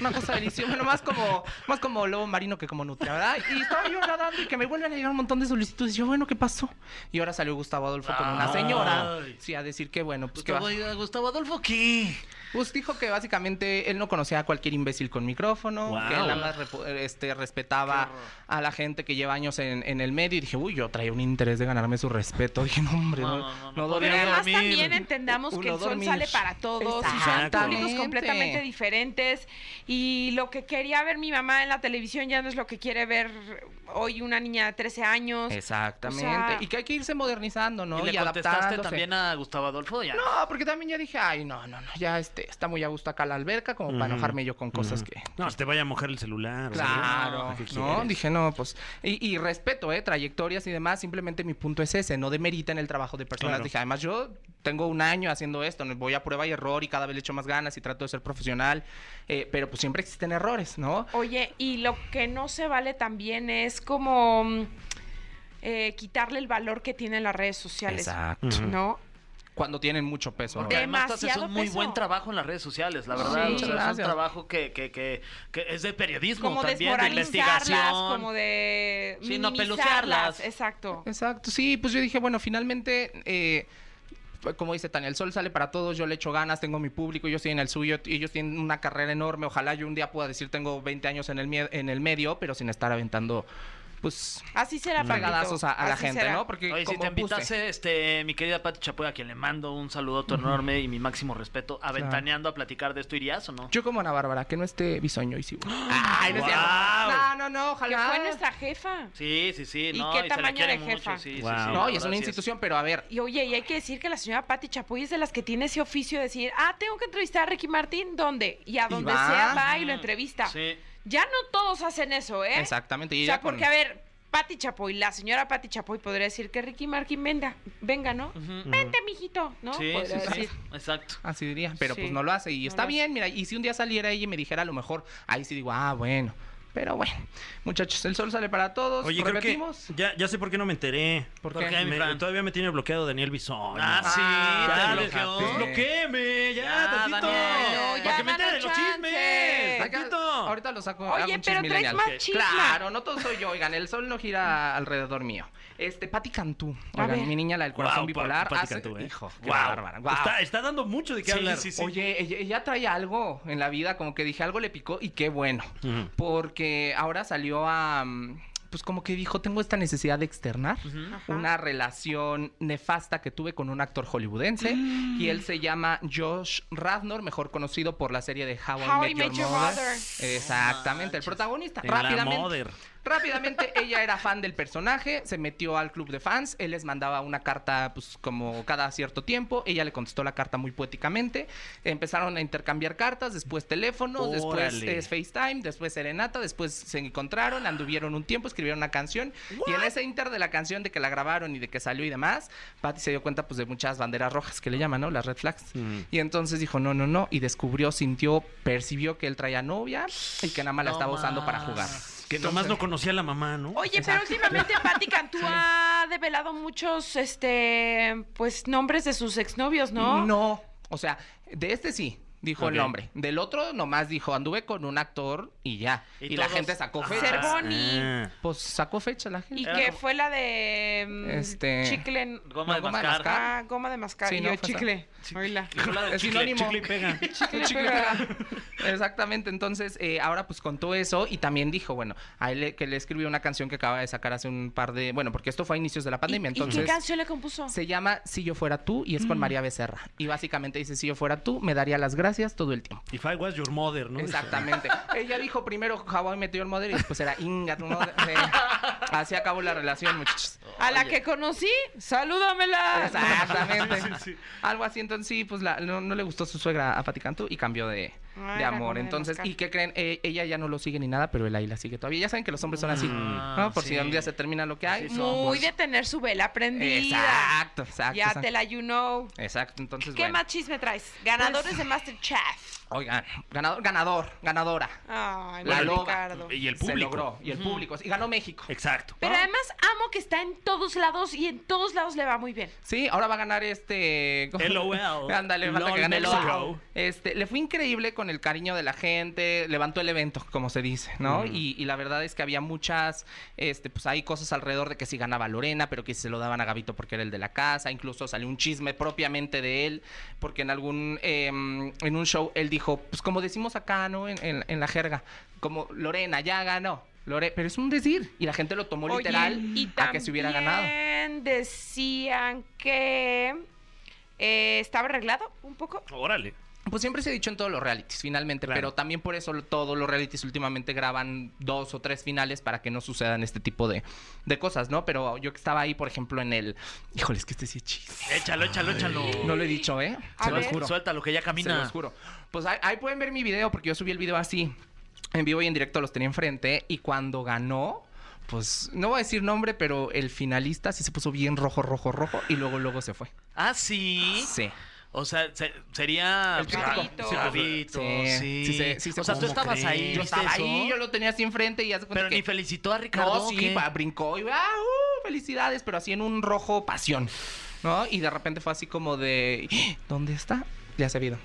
Speaker 7: Una cosa deliciosa, bueno, más como, más como lobo marino que como nutria, ¿verdad? Y estaba yo nadando y que me vuelven a llegar un montón de solicitudes. Y yo, bueno, ¿qué pasó? Y ahora salió Gustavo Adolfo con una señora. Sí, a decir que, bueno, pues que va.
Speaker 4: Gustavo, Gustavo Adolfo, ¿qué?
Speaker 7: Pues dijo que básicamente él no conocía a cualquier imbécil con micrófono,
Speaker 5: Wow.
Speaker 7: que él nada más este, respetaba a la gente que lleva años en, en el medio. Y dije, uy, yo traía un interés de ganarme su respeto. (laughs) Dije, no, hombre,
Speaker 4: No,
Speaker 7: no,
Speaker 4: no,
Speaker 3: además
Speaker 4: dormir.
Speaker 3: también entendamos que el sol
Speaker 7: dormir.
Speaker 3: sale para todos y son públicos completamente diferentes y lo que quería ver mi mamá en la televisión ya no es lo que quiere ver hoy una niña de 13 años.
Speaker 7: Exactamente.
Speaker 3: O sea-
Speaker 7: y que hay que irse modernizando, ¿no?
Speaker 4: ¿Y le contestaste también a Gustavo Adolfo? Ya.
Speaker 7: No, porque también ya dije, ay, no, no, no, ya este, está muy a gusto acá la alberca, como para enojarme yo con cosas que.
Speaker 5: No, se te vaya a mojar el celular. o sea,
Speaker 7: Claro,
Speaker 5: ¿qué
Speaker 7: ¿no? Dije, no, pues. Y, y respeto, ¿eh? Trayectorias y demás. Simplemente mi punto es ese, no demerita en el trabajo de personas.
Speaker 5: Claro.
Speaker 7: Dije, además, yo tengo un año haciendo esto, ¿no? voy a prueba y error y cada vez le echo más ganas y trato de ser profesional. eh, pero pues siempre existen errores, ¿no?
Speaker 3: Oye, y lo que no se vale también es como mm, eh, quitarle el valor que tienen las redes sociales,
Speaker 7: Exacto.
Speaker 3: ¿no?
Speaker 7: cuando tienen mucho peso.
Speaker 4: Porque además tú haces un muy
Speaker 3: peso.
Speaker 4: buen trabajo en las redes sociales, la verdad.
Speaker 3: Sí.
Speaker 4: O sea, es un trabajo que, que, que, que es de periodismo
Speaker 3: como
Speaker 4: también, de investigación.
Speaker 3: como de
Speaker 4: Sí, no
Speaker 3: minimizarlas.
Speaker 4: pelucearlas.
Speaker 3: Exacto.
Speaker 7: Exacto, sí, pues yo dije, bueno, finalmente, eh, como dice Tania, el sol sale para todos, yo le echo ganas, tengo mi público, yo estoy en el suyo, ellos tienen una carrera enorme, ojalá yo un día pueda decir tengo 20 años en el, en el medio, pero sin estar aventando, pues,
Speaker 3: Así será, Pablito.
Speaker 7: fregadazos a, a la gente,
Speaker 3: será.
Speaker 7: ¿no? Porque
Speaker 4: Oye, si te
Speaker 7: puse-
Speaker 4: invitase este, mi querida Pati Chapoy, a quien le mando un saludote enorme y mi máximo respeto, aventaneando a platicar de esto, ¿irías o no?
Speaker 7: Yo como Ana Bárbara, que no esté bisoño y sí. voy. Ay, no.
Speaker 4: ¡Guau!
Speaker 7: No, no, no,
Speaker 3: Que
Speaker 7: ojalá.
Speaker 3: fue nuestra jefa.
Speaker 4: Sí, sí, sí.
Speaker 3: ¿Y
Speaker 4: no,
Speaker 3: qué tamaño
Speaker 4: quiere
Speaker 3: de jefa?
Speaker 4: mucho, sí, sí,
Speaker 5: Guau.
Speaker 4: sí,
Speaker 7: No, y es una institución, pero a ver,
Speaker 3: Y oye, y hay que decir que la señora Patti Chapoy es de las que tiene ese oficio de decir, ah, tengo que entrevistar a Ricky Martín, ¿dónde? Y a donde sea va y lo entrevista.
Speaker 4: Sí.
Speaker 3: Ya no todos hacen eso, ¿eh?
Speaker 7: exactamente. Y
Speaker 3: O sea,
Speaker 7: con-
Speaker 3: porque, a ver, Patti Chapoy, la señora Patti Chapoy podría decir que Ricky Martin venga, venga, ¿no? Vente, mijito, ¿no?
Speaker 4: Sí, sí, exacto.
Speaker 7: Así diría, pero
Speaker 3: Sí,
Speaker 7: pues no lo hace y
Speaker 3: no
Speaker 7: está
Speaker 3: hace.
Speaker 7: bien, mira, y si un día saliera ella y me dijera a lo mejor, ahí sí digo, ah, bueno, pero bueno, muchachos, el sol sale para todos,
Speaker 5: Oye, creo que
Speaker 7: repetimos.
Speaker 5: ya, ya sé por qué no me enteré.
Speaker 7: ¿Por
Speaker 4: ¿Por
Speaker 7: qué?
Speaker 5: Me- todavía me tiene bloqueado Daniel Bisoño.
Speaker 4: Ah, sí,
Speaker 7: Ah,
Speaker 4: te
Speaker 7: ya,
Speaker 5: ya,
Speaker 4: Ya,
Speaker 5: tantito.
Speaker 4: Daniel.
Speaker 3: Ya,
Speaker 5: Para que me entere los chismes.
Speaker 7: Ahorita lo saco.
Speaker 3: Oye,
Speaker 7: hago un
Speaker 3: pero
Speaker 7: chisme
Speaker 3: traes más chisme.
Speaker 7: Claro, no todo soy yo, oigan, el sol no gira alrededor mío. Este, Patti Cantú, oigan, mi niña, la del corazón bipolar,
Speaker 5: Pati
Speaker 7: hace-
Speaker 5: Cantú, ¿eh?
Speaker 7: hijo, qué
Speaker 5: Guau.
Speaker 7: bárbara, guau.
Speaker 5: Está, está dando mucho de qué
Speaker 4: Sí,
Speaker 5: hablar.
Speaker 4: sí, sí.
Speaker 7: Oye, ella, ella trae algo en la vida, como que dije, algo le picó y qué bueno. Porque ahora salió a. mm, Pues como que dijo, tengo esta necesidad de externar una relación nefasta que tuve con un actor hollywoodense y él se llama Josh Radnor, mejor conocido por la serie de How,
Speaker 3: How
Speaker 7: I Met Your Mother. Exactamente, el protagonista.
Speaker 5: En la
Speaker 7: Rápidamente,
Speaker 5: Mother.
Speaker 7: Rápidamente, ella era fan del personaje, se metió al club de fans, él les mandaba una carta, pues, como cada cierto tiempo, ella le contestó la carta muy poéticamente, empezaron a intercambiar cartas, después teléfonos, después
Speaker 5: Órale.
Speaker 7: es FaceTime, después serenata, después se encontraron, anduvieron un tiempo, escribieron una canción, y en ese inter de la canción, de que la grabaron y de que salió y demás, Patty se dio cuenta, pues, de muchas banderas rojas que le llaman, ¿no? Las red flags.
Speaker 5: Ujú.
Speaker 7: Y entonces dijo, no, no, no, y descubrió, sintió, percibió que él traía novia y que nada más la
Speaker 4: No
Speaker 7: estaba usando para jugar.
Speaker 5: Que nomás no conocía a la mamá, ¿no?
Speaker 3: Oye, pero últimamente (laughs) Patti Cantú ha develado muchos, este, pues, nombres de sus exnovios, ¿no?
Speaker 7: No, o sea, de este sí. Dijo el nombre. Del otro nomás dijo, anduve con un actor y ya.
Speaker 4: Y
Speaker 7: Y, la gente sacó fecha.
Speaker 3: Cervoni.
Speaker 5: Ah.
Speaker 7: Pues sacó fecha la gente.
Speaker 3: Y que
Speaker 4: como-
Speaker 3: fue la de mm,
Speaker 7: Este-
Speaker 3: chicle.
Speaker 4: Goma de
Speaker 7: goma de
Speaker 4: mascar.
Speaker 7: mascar.
Speaker 3: Ah, goma de mascar.
Speaker 7: Sí,
Speaker 3: y
Speaker 7: no,
Speaker 3: yo, chicle. Oíla.
Speaker 4: Y
Speaker 7: Es sinónimo.
Speaker 5: Chicle y pega. (laughs)
Speaker 3: Chicle,
Speaker 7: Chicle
Speaker 3: pega.
Speaker 7: pega. Exactamente, entonces eh, ahora pues contó eso y también dijo, bueno, a él le- que le escribió una canción que acaba de sacar hace un par de, bueno, porque esto fue a inicios de la pandemia,
Speaker 3: ¿Y, y
Speaker 7: entonces
Speaker 3: qué canción le compuso?
Speaker 7: se llama Si yo fuera tú y es con María Becerra. Y básicamente dice, si yo fuera tú, me daría las gracias todo el tiempo.
Speaker 5: If I was your mother, ¿no?
Speaker 7: Exactamente. (laughs) Ella dijo primero How I Met Your Mother y después era Inga, tu mother. Sí. Así acabó la relación, muchachos.
Speaker 3: A la que conocí, salúdamela.
Speaker 7: Exactamente. Algo así, entonces sí, pues la- no, no le gustó su suegra a Pati Cantú y cambió de,
Speaker 3: Ah,
Speaker 7: de amor. Entonces. ¿y qué creen? Eh, ella ya no lo sigue ni nada, pero él ahí la sigue todavía. Ya saben que los hombres son así,
Speaker 4: Ah,
Speaker 7: ¿no? Por
Speaker 4: sí.
Speaker 7: si un día se termina lo que hay.
Speaker 4: Sí,
Speaker 3: Muy
Speaker 7: pues,
Speaker 3: de tener su vela prendida.
Speaker 7: Exacto, exacto.
Speaker 3: Ya
Speaker 7: exacto.
Speaker 3: te la you know.
Speaker 7: Exacto, entonces
Speaker 3: ¿Qué
Speaker 7: bueno.
Speaker 3: más chisme traes? Ganadores de Masterchef.
Speaker 7: Oigan, ganador, ganador, ganadora.
Speaker 3: Ay,
Speaker 7: La loba.
Speaker 3: Ricardo.
Speaker 5: Y el
Speaker 7: Se
Speaker 5: público.
Speaker 7: logró. Y el público. Y ganó México.
Speaker 5: Exacto.
Speaker 3: Pero además amo que está en todos lados y en todos lados le va muy bien.
Speaker 7: Sí, ahora va a ganar este.
Speaker 5: LOL. (laughs)
Speaker 7: Ándale, falta que gane. LOL. Este, le fue increíble con el cariño de la gente, levantó el evento, como se dice, ¿no? Y, y la verdad es que había muchas, este, pues hay cosas alrededor de que si ganaba Lorena, pero que se lo daban a Gabito porque era el de la casa, incluso salió un chisme propiamente de él, porque en algún, em, en un show él dijo, pues como decimos acá, ¿no? En, en- en la jerga, como Lorena ya ganó. Lore, pero es un decir. Y la gente lo tomó
Speaker 3: Oye,
Speaker 7: literal
Speaker 3: y
Speaker 7: a que se hubiera ganado.
Speaker 3: también decían que eh, estaba arreglado un poco.
Speaker 5: Órale.
Speaker 7: Pues siempre se ha dicho en todos los realities, finalmente,
Speaker 5: Claro.
Speaker 7: pero también por eso lo- todos los realities últimamente graban dos o tres finales para que no sucedan este tipo de, de cosas, ¿no? Pero yo que estaba ahí, por ejemplo, en el... Híjole, es que este sí es chiste.
Speaker 4: Échalo, échalo, échalo.
Speaker 7: No lo he dicho, ¿eh?
Speaker 3: A
Speaker 7: Se
Speaker 3: ver.
Speaker 7: los juro.
Speaker 4: Suéltalo, que ya
Speaker 7: Se
Speaker 4: camina.
Speaker 7: los juro. Pues ahí, ahí pueden ver mi video, porque yo subí el video así, en vivo y en directo los tenía enfrente, y cuando ganó... Pues no voy a decir nombre, pero el finalista sí se puso bien rojo, rojo, rojo y luego, luego se fue.
Speaker 4: Ah, sí.
Speaker 7: Sí.
Speaker 4: O sea, se- sería.
Speaker 7: El crítico.
Speaker 3: Gabito.
Speaker 4: Sí, Gabito,
Speaker 7: Sí,
Speaker 4: sí.
Speaker 7: sí se- sí se-
Speaker 4: o sea, tú
Speaker 7: ¿cómo
Speaker 4: estabas
Speaker 5: crees?
Speaker 4: ahí.
Speaker 7: Yo
Speaker 4: ¿viste
Speaker 7: estaba
Speaker 4: eso?
Speaker 7: ahí, yo lo tenía así enfrente y ya se cuenta
Speaker 4: Pero
Speaker 7: que...
Speaker 4: ni felicitó a Ricardo.
Speaker 7: No, sí, brincó y ¡ah! uh, felicidades, pero así en un rojo pasión. ¿no? Y de repente fue así como de, "¡Ah! ¿dónde está? Ya se ha ido.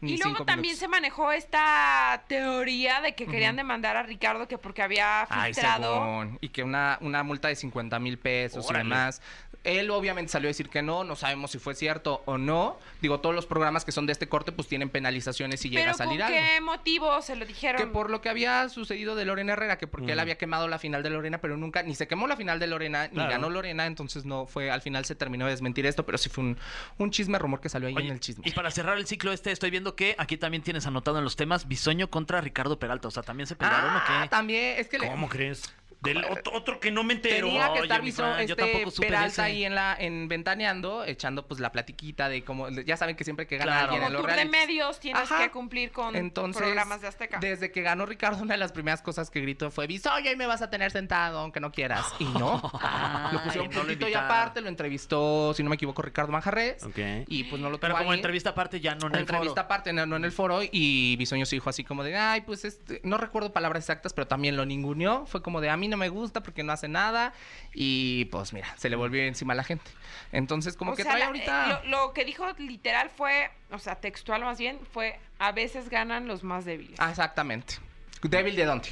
Speaker 7: Ni
Speaker 3: Y luego también
Speaker 7: minutos.
Speaker 3: se manejó esta teoría de que querían demandar a Ricardo que porque había
Speaker 7: Ay,
Speaker 3: filtrado.
Speaker 7: según, y que una, una multa de 50 mil pesos
Speaker 5: Órale.
Speaker 7: y demás. Él obviamente salió a decir que no, no sabemos si fue cierto o no. Digo, todos los programas que son de este corte pues tienen penalizaciones si llega a salir
Speaker 3: ¿con
Speaker 7: algo.
Speaker 3: qué motivo se lo dijeron?
Speaker 7: Que por lo que había sucedido de Lorena Herrera, que porque él había quemado la final de Lorena, pero nunca, ni se quemó la final de Lorena,
Speaker 5: Claro.
Speaker 7: ni ganó Lorena, entonces no fue, al final se terminó de desmentir esto, pero sí fue un, un chisme, rumor que salió ahí
Speaker 4: Oye,
Speaker 7: en el chisme.
Speaker 4: y para cerrar el ciclo este, estoy viendo que aquí también tienes anotado en los temas Bisoño contra Ricardo Peralta. O sea, ¿también se pelearon o
Speaker 7: Ah,
Speaker 4: qué?
Speaker 7: también, es que le-
Speaker 5: ¿Cómo crees? Del otro, otro que no me entero.
Speaker 7: Tenía que
Speaker 4: Oye,
Speaker 7: estar
Speaker 4: mi
Speaker 7: visto
Speaker 4: Fran, yo
Speaker 7: este
Speaker 4: tampoco supe
Speaker 7: Peralta
Speaker 4: ese.
Speaker 7: ahí en la en ventaneando, echando pues la platiquita de cómo ya saben que siempre que gana
Speaker 4: Claro.
Speaker 7: alguien en
Speaker 3: Como
Speaker 7: los
Speaker 3: tour de
Speaker 7: realities-
Speaker 3: medios tienes
Speaker 7: Ajá.
Speaker 3: que cumplir con
Speaker 7: Entonces,
Speaker 3: programas de Azteca.
Speaker 7: Desde que ganó Ricardo, una de las primeras cosas que gritó fue: Bisoño, y me vas a tener sentado, aunque no quieras. Y no. (laughs) lo pusieron
Speaker 4: no lo
Speaker 7: puntito y aparte, lo entrevistó, si no me equivoco, Ricardo Manjarres.
Speaker 5: Ok.
Speaker 7: Y pues no lo
Speaker 4: Pero como
Speaker 7: ahí.
Speaker 4: entrevista aparte ya no en el
Speaker 7: entrevista
Speaker 4: foro.
Speaker 7: aparte, no, no en el foro, y Bisoño se dijo así como de, ay, pues este, no recuerdo palabras exactas, pero también lo ninguneó. Fue como de, a mí no me gusta porque no hace nada. Y pues mira, se le volvió encima a la gente. Entonces, como
Speaker 3: O
Speaker 7: que
Speaker 3: sea,
Speaker 7: trae
Speaker 3: la-
Speaker 7: ahorita.
Speaker 3: eh, lo, lo que dijo literal fue, o sea, textual más bien, fue a veces ganan los más débiles.
Speaker 7: Ah, exactamente. ¿Débil de dónde?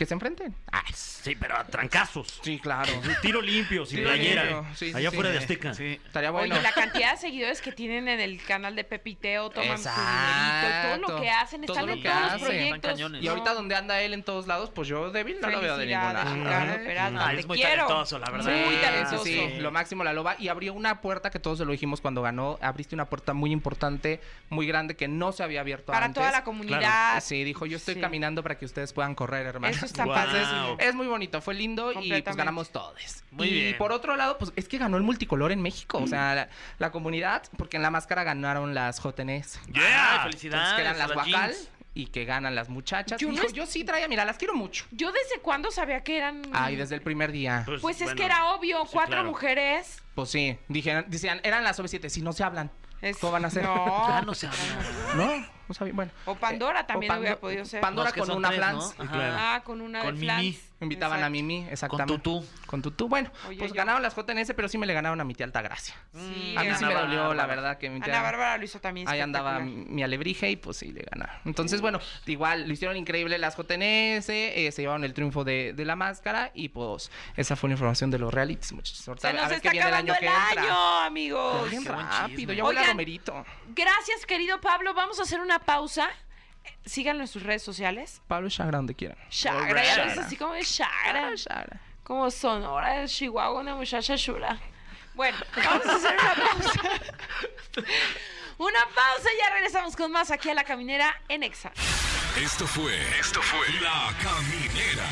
Speaker 7: Que se enfrenten. Ah,
Speaker 5: Sí, pero a trancazos.
Speaker 7: sí, claro.
Speaker 5: Tiro limpio, sin
Speaker 7: Tiro
Speaker 5: playera.
Speaker 7: limpio, sí, sí,
Speaker 5: Allá
Speaker 7: sí.
Speaker 5: fuera de Azteca.
Speaker 4: Sí.
Speaker 7: Estaría bueno.
Speaker 3: Oye, la cantidad de seguidores que tienen en el canal de Pepiteo, toman su dinerito, todo lo que hacen,
Speaker 7: Todo
Speaker 3: están
Speaker 7: lo
Speaker 3: en
Speaker 7: que
Speaker 3: todos los
Speaker 7: hacen.
Speaker 3: proyectos.
Speaker 4: Cañones.
Speaker 7: Y ahorita donde anda él en todos lados, pues yo débil no lo veo de
Speaker 3: Felicidades,
Speaker 7: lado.
Speaker 3: Ricardo
Speaker 7: Ajá.
Speaker 3: Peralta,
Speaker 4: Ah,
Speaker 3: te
Speaker 4: es muy
Speaker 3: quiero.
Speaker 4: talentoso, la verdad.
Speaker 3: Muy
Speaker 7: Sí,
Speaker 3: talentoso.
Speaker 7: sí, sí, lo máximo la loba. Y abrió una puerta que todos se lo dijimos cuando ganó. Abriste una puerta muy importante, muy grande, que no se había abierto
Speaker 3: Para
Speaker 7: antes.
Speaker 3: toda la comunidad.
Speaker 7: Sí, dijo, yo estoy
Speaker 3: Sí.
Speaker 7: caminando para que ustedes puedan correr, hermano.
Speaker 3: Eso
Speaker 7: Es muy bonito, fue lindo y pues ganamos todos.
Speaker 4: Muy
Speaker 7: y
Speaker 4: bien.
Speaker 7: por otro lado, pues es que ganó el multicolor en México. O sea, la, la comunidad, porque en la máscara ganaron las JNS.
Speaker 4: Yeah,
Speaker 7: Entonces,
Speaker 4: felicidades.
Speaker 7: que eran las
Speaker 4: jeans.
Speaker 7: y que ganan las muchachas.
Speaker 3: Yo no
Speaker 7: Dijo,
Speaker 3: es-
Speaker 7: yo sí traía, mira, las quiero mucho.
Speaker 3: Yo desde cuándo sabía que eran...
Speaker 7: Ay, desde el primer día.
Speaker 3: Pues es
Speaker 5: bueno,
Speaker 3: que era obvio,
Speaker 5: sí,
Speaker 3: cuatro
Speaker 5: claro.
Speaker 3: mujeres.
Speaker 7: Pues sí, dijeron, decían, eran las OV7, si no se hablan.
Speaker 3: Es-
Speaker 7: ¿Cómo van a ser?
Speaker 3: No.
Speaker 4: Ah, no se habla.
Speaker 7: No, no sabía. Bueno.
Speaker 3: O Pandora
Speaker 7: Eh,
Speaker 3: también
Speaker 7: o Pando-
Speaker 3: hubiera podido ser.
Speaker 7: Pandora
Speaker 4: Los que
Speaker 7: con
Speaker 4: son
Speaker 7: una
Speaker 4: tres,
Speaker 7: flans.
Speaker 4: ¿no? Ajá.
Speaker 5: Claro.
Speaker 3: Ah, con una
Speaker 4: Con
Speaker 3: de Flans.
Speaker 7: Invitaban a. Mimi, exactamente.
Speaker 4: tutú.
Speaker 7: Con tutú. Bueno,
Speaker 3: Oye,
Speaker 7: pues
Speaker 3: yo-
Speaker 7: ganaron las JNS, pero sí me le ganaron a mi tía Altagracia.
Speaker 3: Sí,
Speaker 7: a mí
Speaker 3: Ana
Speaker 7: sí me
Speaker 4: Bárbara.
Speaker 7: dolió, la verdad, que mi tía...
Speaker 3: Ana Bárbara lo hizo también
Speaker 7: Ahí andaba mi alebrije y pues sí, le ganaron. Entonces, bueno, igual lo hicieron increíble las JNS, eh, se llevaron el triunfo de, de la máscara y pues esa fue la información de los realities, muchachos.
Speaker 3: Se
Speaker 7: a
Speaker 3: nos
Speaker 7: ver
Speaker 3: está
Speaker 7: qué viene el
Speaker 3: acabando
Speaker 7: año
Speaker 3: el
Speaker 7: que
Speaker 3: año, amigos.
Speaker 7: Bien rápido, ya huele a Romerito.
Speaker 3: Gracias, querido Pablo. Vamos a hacer una pausa. Síganlo en sus redes sociales.
Speaker 7: Pablo Chagra, donde quieran.
Speaker 3: Chagra, ya ves así como es Chagra.
Speaker 7: Pablo Chagra.
Speaker 3: Como Sonora de Chihuahua, una muchacha chula. Bueno, (laughs) vamos a hacer una pausa. Una pausa y ya regresamos con más aquí a La Caminera en Exa.
Speaker 2: Esto fue. Esto fue. La Caminera.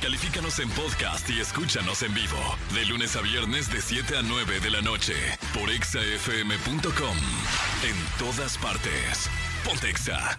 Speaker 2: Califícanos en podcast y escúchanos en vivo. De lunes a viernes, de 7 a 9 de la noche. Por exafm.com. En todas partes. Pontexa.